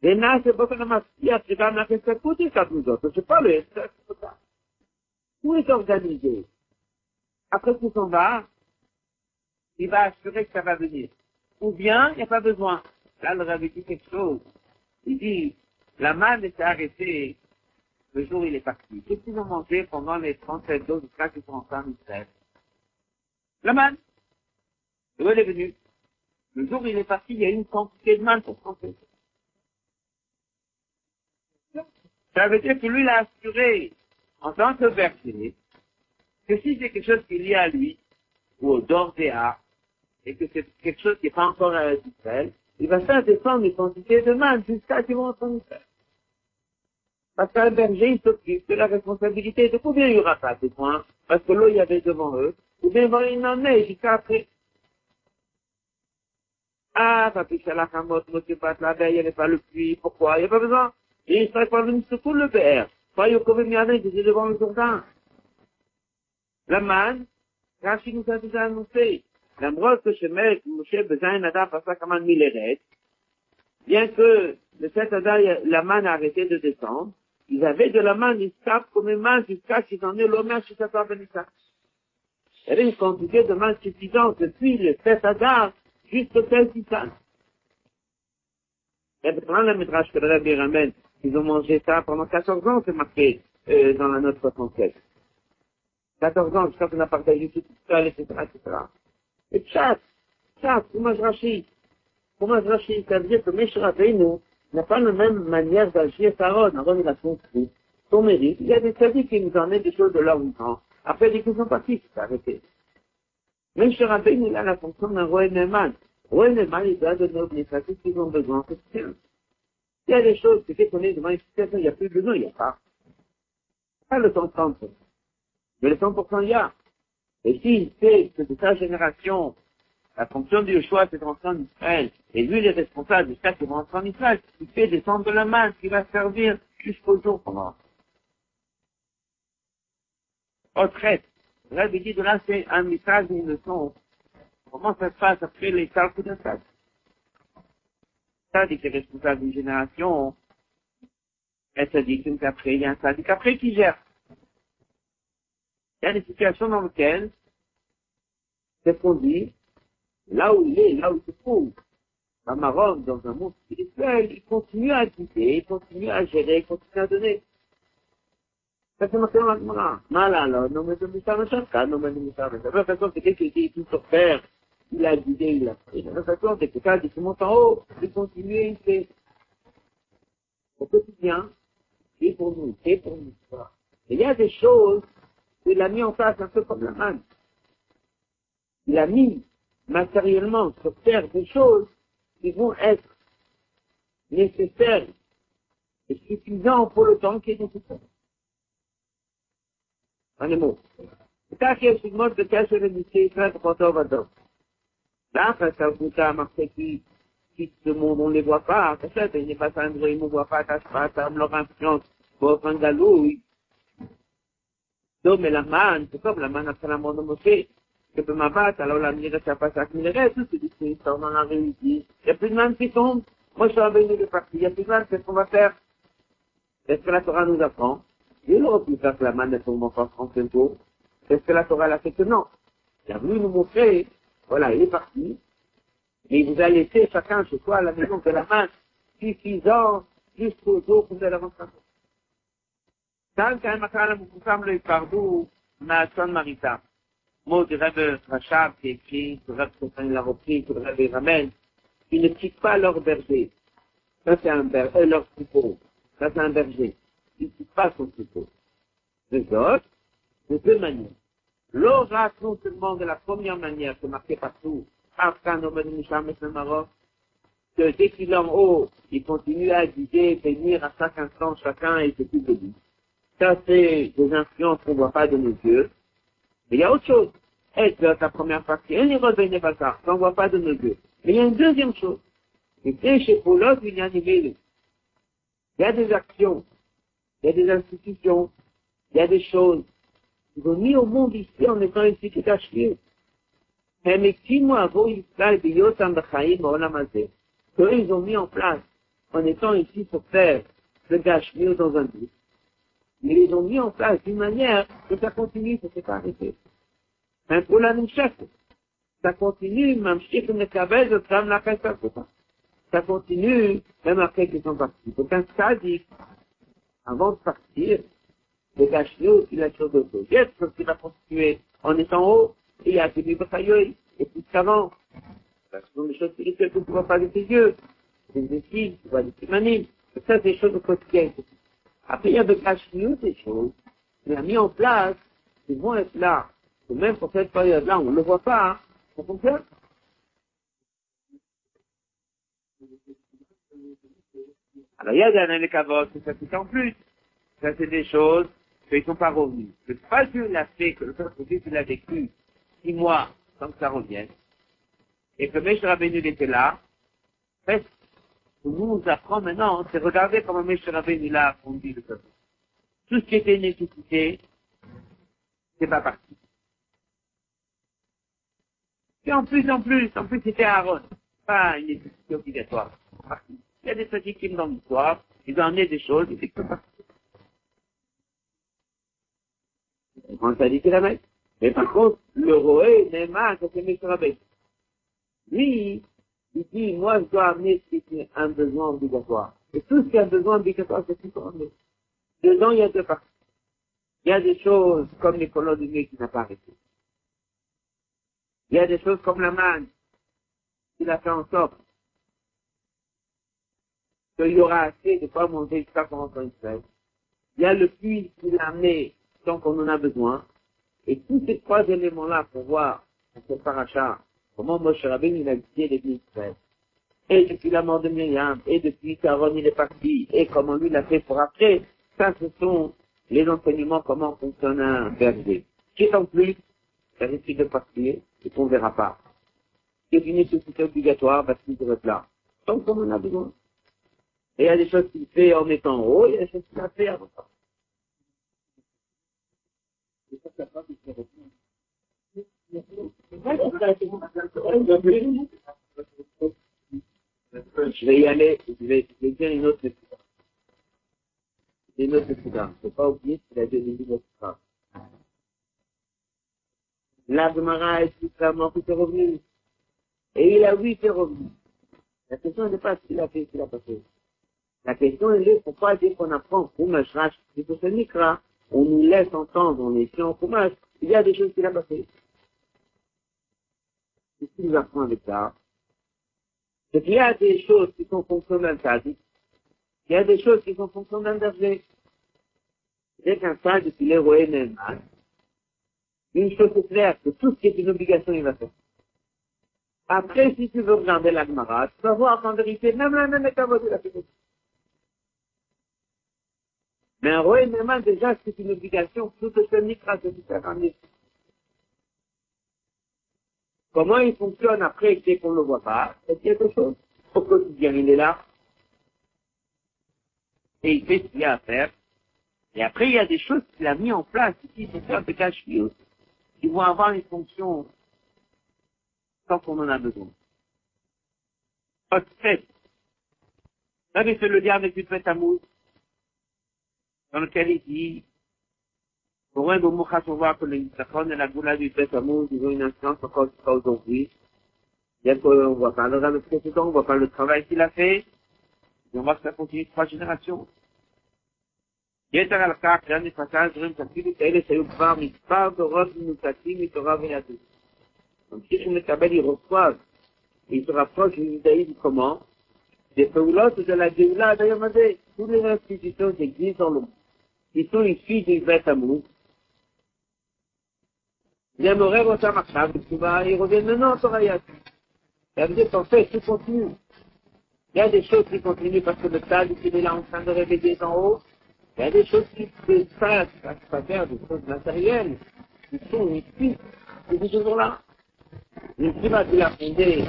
Déna, c'est pas qu'on a c'est quand même la question côté, ça nous autres. C'est pas le Tout est organisé. Après qu'il s'en va, il va assurer que ça va venir. Ou bien, il n'y a pas besoin. Là, le avait dit quelque chose. Il dit, la manne s'est arrêtée le jour où il est parti. Qu'est-ce qu'ils ont mangé pendant les 37 jours jusqu'à qu'ils sont en Israël? La manne. où elle est venue? Le jour où il est parti, il y a une quantité de manne pour 37 Ça veut dire que lui l'a assuré en tant que berger que si c'est quelque chose qui est lié à lui, ou au d'Ordéa, et que c'est quelque chose qui n'est pas encore à Israël, il va faire descendre une quantité de manne jusqu'à ce qu'ils vont en Israël. Parce qu'un berger, il s'occupe de la responsabilité de combien il y aura pas de points, parce que l'eau, il y avait devant eux, ou bien il en est jusqu'à après. Ah, papi, c'est la camotte, monsieur pas la veille, il n'y avait pas le puits, pourquoi? Il n'y a pas besoin. Et il serait pas venu secouer le père. Pas il y a quand même qui était devant le Jourdain. La manne, Rashi nous a déjà annoncé, למרות Moshe besoin d'un pas ça comme un milléret, bien que le cet Adar, la manne a arrêté de descendre, ils avaient de la manne, ils tapent comme une manne jusqu'à ce qu'ils en aient l'homme chez Satan Benissa. Il y avait une quantité de manne suffisante depuis le 7 Adar jusqu'au 16 Nissan. Et pendant le métrage que le Rabbi ramène, ils ont mangé ça pendant 14 ans, c'est marqué euh, dans la note 67. 14 ans jusqu'à qu'on a partagé tout seul, etc., etc. Et tchat, tchat, rachis Comment je rachis Ça veut dire que Meshra Rabbeinu n'a pas la même manière d'agir qu'Aaron. Aaron, il a son fruit, son mérite. Il y a des services qui nous emmènent des choses de leur temps. Après, des questions parties, c'est arrêté. Meshra Rabbeinu, il a la fonction d'un roi Neyman. Roi Neyman, il doit donner aux ce qu'ils ont besoin, c'est. Il y a des choses qui fait qu'on est devant une situation, il n'y a plus de besoin, il n'y a pas. Pas le temps 30. Mais le 100%, il y a. Et s'il sait que de sa génération, la fonction du choix, c'est de rentrer en Israël, et lui, il est responsable jusqu'à ce qu'il rentre en Israël, il fait descendre de la main qui va servir jusqu'au jour pendant. Autre reste. Rabbi dit de là, c'est un message, une leçon. Comment ça se passe après les calculs de ça? Sadique est responsable d'une génération, elle se dit qu'après, il y a un sadique après qui gère. Il y a des situations dans lesquelles, c'est qu'on dit, là où il est, là où il se trouve, à Maroc, dans un monde spirituel, il continue à guider, il continue à gérer, il continue à donner. Ça c'est marqué dans la Gemara. Mal alors, non mais de Mishar Meshaka, non mais de Mishar Meshaka. De toute façon, c'est quelqu'un qui est tout sur terre, il a guidé, il a pris. La façon, c'est que quand il monte en haut, il continue, il fait au quotidien, c'est pour nous, c'est pour nous. il y a des choses qu'il a mis en place un peu comme la manne. Il a mis matériellement sur terre des choses qui vont être nécessaires et suffisantes pour le temps qui est nécessaire. En un mot. כך יש ללמוד בקשר לניסי ישראל פחותו ודו. Là, ça vous a marqué qui, ce monde, on ne les voit pas. Il n'est pas ne voit pas, leur influence. C'est après la mort de Moshe. Que peut m'abattre, alors la mire, passe à tout c'est dans la réussite. Il n'y a plus de manne qui tombe. Moi, je suis revenu de. Il n'y a plus de manne, qu'est-ce qu'on va faire? Est-ce que la Torah nous apprend? Il aurait pu faire que la manne tombe encore 35 jours. Est-ce que la Torah l'a fait que non? Il a voulu nous montrer voilà, il est parti. Et il vous a laissé chacun chez soi à la maison de la main suffisant jusqu'au jour où vous allez rentrer. כאן כאן מקרא למפורסם לא ייפרדו מהאסון מריתה. כמו דרב רש"ב שהקריא, דרב סופן לרופאים, דרב ירמל, qui ne quitte pas leur berger. Ça, c'est un berger, euh, leur troupeau. Ça, c'est un berger. Il ne quitte pas son troupeau. Les autres, de deux manières. L'aura non seulement de la première manière, c'est marqué partout, que dès qu'il est en haut, il continue à guider, venir à chaque instant chacun et c'est de lui. Ça, c'est des influences qu'on ne voit pas de nos yeux. Mais il y a autre chose. Est la première partie, elle n'est revenue pas ça, qu'on ne voit pas de nos yeux. Mais il y a une deuxième chose. Et c'est chez Paulos, il y a Il y a des actions, il y a des institutions, il y a des choses remis au monde ici en étant ici tout achevé. Eux, ils ont mis en place, en étant ici pour faire le gâchemire dans un but. Mais ils ont mis en place d'une manière que ça continue, ça ne s'est pas arrêté. Un peu la même Ça continue, même si on ne cabelle, je trame la caisse à Ça continue, même après qu'ils sont partis. Donc un sadique, avant de partir, le gâchemieux, il a chose de choses. Il y a des choses qu'il va constituer en étant haut, et il y a des livres et plus qu'avant. Ce sont des choses spirituelles que ne pas de tes yeux. Des études, tu vois des humanimes. Ça, c'est des choses quotidiennes. Après, il y a de cache-nous des choses qu'il a mis en place, qui vont être là. Même pour cette période-là, on ne le voit pas, hein. ça fonctionne. Alors, il y a des années que ça fait en plus. Ça, c'est des choses qu'ils ne sont pas revenus. Le pas Dieu l'a fait, que le peuple il a vécu six mois sans que ça revienne, et que Meshach Rabbeinu était là, ce que nous apprend maintenant, c'est regarder comment Meshach Rabbeinu l'a conduit le peuple. Tout ce qui était nécessité, c'est pas parti. Et en plus, en plus, en plus, c'était Aaron. Pas une nécessité obligatoire. Il y a des films dans l'histoire, ils ont amené des choses, ils étaient pas partis. Qu'il la mettre. Mais par contre, le Roé, Neymar, ça c'est Rabbeinu. Lui, il dit, moi, je dois amener ce qui est un besoin obligatoire. Et tout ce qui un besoin obligatoire, c'est tout pour amener. Dedans, il y a deux parties. Il y a des choses comme les colonnes de nuit qui n'a pas arrêté. Il y a des choses comme la manne, qui a fait en sorte qu'il y aura assez de pas manger jusqu'à comment on fait. Il y a le puits qu'il a amené tant qu'on en a besoin. Et tous ces trois éléments-là pour voir, dans ce paracha, comment Moshe Rabbeinu il a guidé les Israël. Et depuis la mort de Myriam, et depuis qu'Aaron il est parti, et comment lui l'a fait pour après, ça ce sont les enseignements comment fonctionne un berger. Qui est en plus, ça risque de partir, et qu'on verra pas. C'est une nécessité obligatoire parce qu'il doit être là. Tant qu'on en a besoin. Et il y a des choses qu'il fait en étant haut, et il y a des choses qu'il a fait avant. Je vais y aller, je vais, je vais dire une autre histoire. Une autre histoire. Il ne faut pas oublier qu'il a donné une autre histoire. L'Agmara explique comment il est revenu. Et il a vu qu'il est revenu. La question n'est pas ce qu'il a fait, ce qu'il a pas fait. La question est pourquoi dès qu'on apprend Chumash Rash, c'est pour ce Mikra, on nous laisse entendre, on est ici en Chumash, il y a des choses qu'il a pas fait. C'est ce qu'il nous apprend avec ça. C'est qu'il y a des choses qui sont fonction d'un sadique, il y a des choses qui sont fonction d'un berger. Dès qu'un sadique, il est roué même, une chose est claire, que tout ce qui est une obligation, il va faire. Après, si tu veux regarder la tu vas voir qu'en vérité, même la même état il a fait mais un roi Néman, déjà, c'est une obligation, tout ce mitra un Comment il fonctionne après, dès qu'on ne le voit pas, c'est quelque chose. Au quotidien, il est là. Et il fait ce qu'il y a à faire. Et après, il y a des choses qu'il a mis en place ici pour faire des cache qui vont avoir une fonction tant qu'on en a besoin. Hot fait. Vous savez, c'est le lien avec une fête à mousse dans lequel il dit, pour un bon on voit que le Yitzhakon et la Goula du Beth Amour, ils ont une influence encore jusqu'à aujourd'hui. Bien qu'on ne voit pas le rame précédent, on ne voit pas le travail qu'il a fait, et on voit que ça continue trois générations. יתר על כך, גם נפסה דברים תפקידו כאלה שהיו כבר מספר דורות מנותקים מתורה ויהדות. ממשיך ומקבל, il reçoit, il se rapproche du judaïsme comment Des פעולות de la גאולה עד היום הזה. Toutes les institutions qui existent dans le monde qui sont issus du Beth Amour. J'aimerais אותם עכשיו בתשובה, ils reviennent maintenant en Torah Ça veut dire qu'en fait, tout continue. Il y a des choses qui continuent parce que le stade il est là en train de réveiller en haut. Il y a des choses qui se passent à travers des choses matérielles, qui sont ici, qui sont toujours là. Une Shiva qui l'a fondé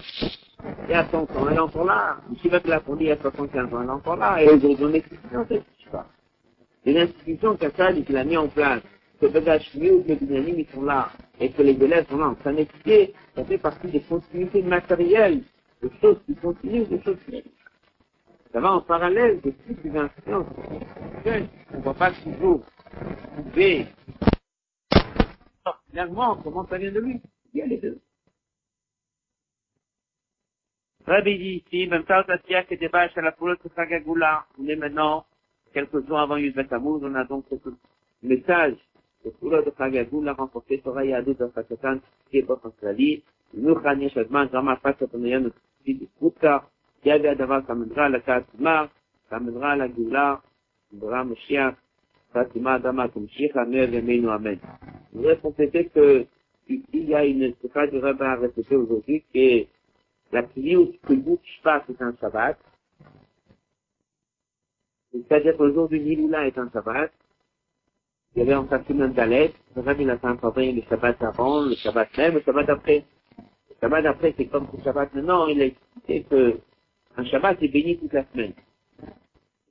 il y a 100 ans, elle est encore là. Une Shiva qui l'a fondé il y a 75 ans, elle est encore là. Et aujourd'hui, on est dans cette Shiva une institution qu'Assad qu'il a mis en place, que Bedashmiou, que Binanim, ils sont là, et que les élèves sont là train d'étudier, ça fait partie des continuités matérielles, des choses qui continuent, des choses qui ça va en parallèle de toutes les influences On ne voit pas toujours trouver clairement comment ça vient de lui? Il y a les deux. Rabbi dit ici, même temps, Tatia, qui débat à la poule de Sagagula, on est maintenant, quelques jours avant Yud Betamouz, on a donc ce message de poule de Sagagula remporté sur Ayadou de Fakatan, qui est Sali, nous, Khani Shadman, Rama Fasa, on a un petit de Kouta, qui avait à Davar, ça mènera à la mènera à la Goula, Bra Moshiach, Fatima, Dama, Kumshich, Amer, Yemenu, Amen. Je voudrais compléter que, il y a une, c'est pas du rabbin à répéter aujourd'hui, qui est la prière que Shvat est un Shabbat. C'est-à-dire que le jour du Niloula est un Shabbat. Il y avait en fait Dalet. Le Rabbi il a fait un le Shabbat avant, le Shabbat même, le Shabbat après. Le Shabbat après, c'est comme le Shabbat maintenant. Il a expliqué que un Shabbat est béni toute la semaine.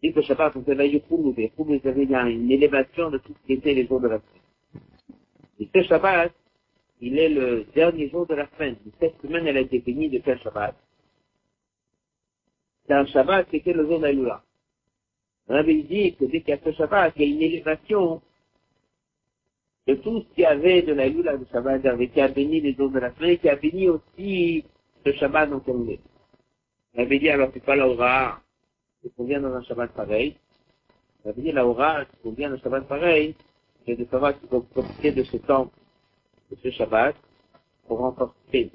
Et que le Shabbat, on s'éveille au Khouloub. Et Khouloub, il y a une élévation de tout ce qui était les jours de la semaine. Et ce Shabbat, il est le dernier jour de la semaine. Cette semaine, elle a été bénie de quel Shabbat C'est un Shabbat, c'était le jour d'Aïloula. Rabbi dit que dès qu'il y a ce Shabbat, il y a une élévation de tout ce qu'il y avait de l'Aïloula de Shabbat, qui a béni les jours de la semaine, qui a béni aussi ce Shabbat dont on est. Rabbi dit alors c'est pas l'aura, c'est qu'on vient dans un Shabbat pareil. Rabbi dit l'aura, c'est qu'on vient dans un Shabbat pareil, c'est de savoir qu'il faut profiter de ce temps de ce Shabbat pour renforcer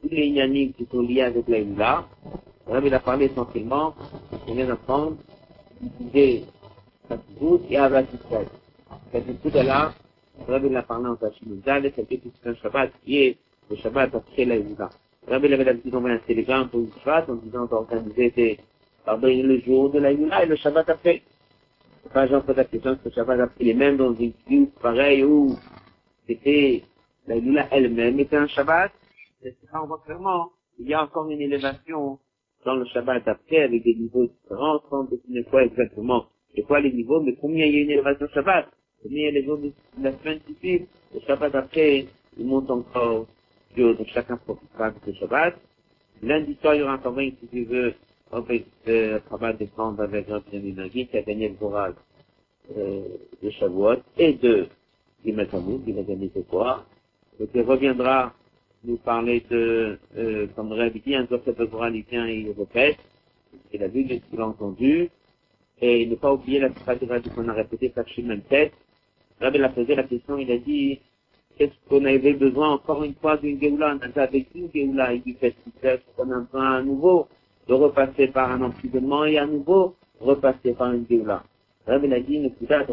tous les inaniques qui sont liés avec la On il a parlé essentiellement, on vient d'apprendre, d'utiliser Katsibut et Avat Israël. Est là, Rabbi l'a parlé en Tachimuzal, c'est un Shabbat qui est le Shabbat après la Yula. Rabbi avait l'habitude d'envoyer un télégramme pour une Shabbat en disant d'organiser pardon, le jour de la et le Shabbat après. Pas j'en pose la question, que le Shabbat après les mêmes dans une queue pareille où c'était la elle-même était un Shabbat, et on voit clairement, il y a encore une élévation dans le Shabbat après avec des niveaux différents, sans définir quoi exactement, et quoi les niveaux, mais combien il y a une élévation Shabbat, combien il y a les jours de la semaine qui suivent, le Shabbat après, il monte encore plus haut, donc chacun profitera de ce Shabbat. Lundi soir, il y aura encore un si tu veux, le travail de prendre avec un Nagui qui a gagné le courage euh, de Shavuot et de Gimatamou, qui va gagner ce quoi donc il reviendra nous parler de, euh, comme Rabbi dit, un il vient et il répète, il a vu qu'il a entendu, et ne pas oublier la stratégie qu'on a répété chaque même tête. Rabbi a posé la question, il a dit, qu'est-ce qu'on avait besoin encore une fois d'une Géoula, on a vécu une Géoula, il dit, qu'est-ce qu'on a besoin à nouveau de repasser par un emprisonnement et à nouveau repasser par une Géoula. Rabbi a dit, ne plus tard,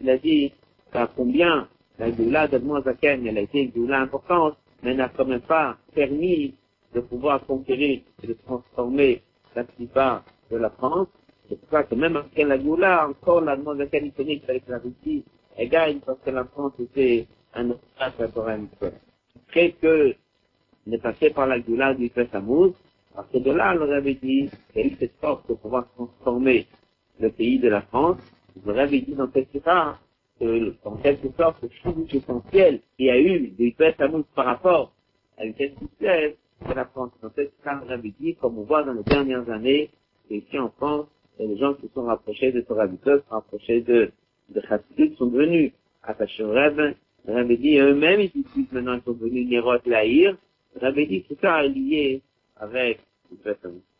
il a dit, à combien la Géoula d'Admoazaken, elle a été une Géoula importante, mais elle n'a quand même pas permis de pouvoir conquérir et de transformer la plupart de la France. C'est pour ça que même après la Géoula, encore la Zaken iconique avec la Russie, elle gagne parce que la France était un obstacle pour un peuple. Après que on est passé par la Géoula du Samouz, parce que de là, on avait dit, a eu cette force de pouvoir transformer le pays de la France. Vous avait dit dans cette cas, que, en quelque sorte, changement essentiel qu'il y a eu de Ypres Tammuz par rapport à une telle succès, c'est la France. En fait, dit, comme on voit dans les dernières années, ici en France, les gens qui se sont rapprochés de Torah se rapprochés de, de Chassidut, sont devenus attachés au Rebbe. Le dit, eux-mêmes, ils disent maintenant, ils sont devenus Nérot Lahir. Dit, tout ça est lié avec Ypres Tammuz.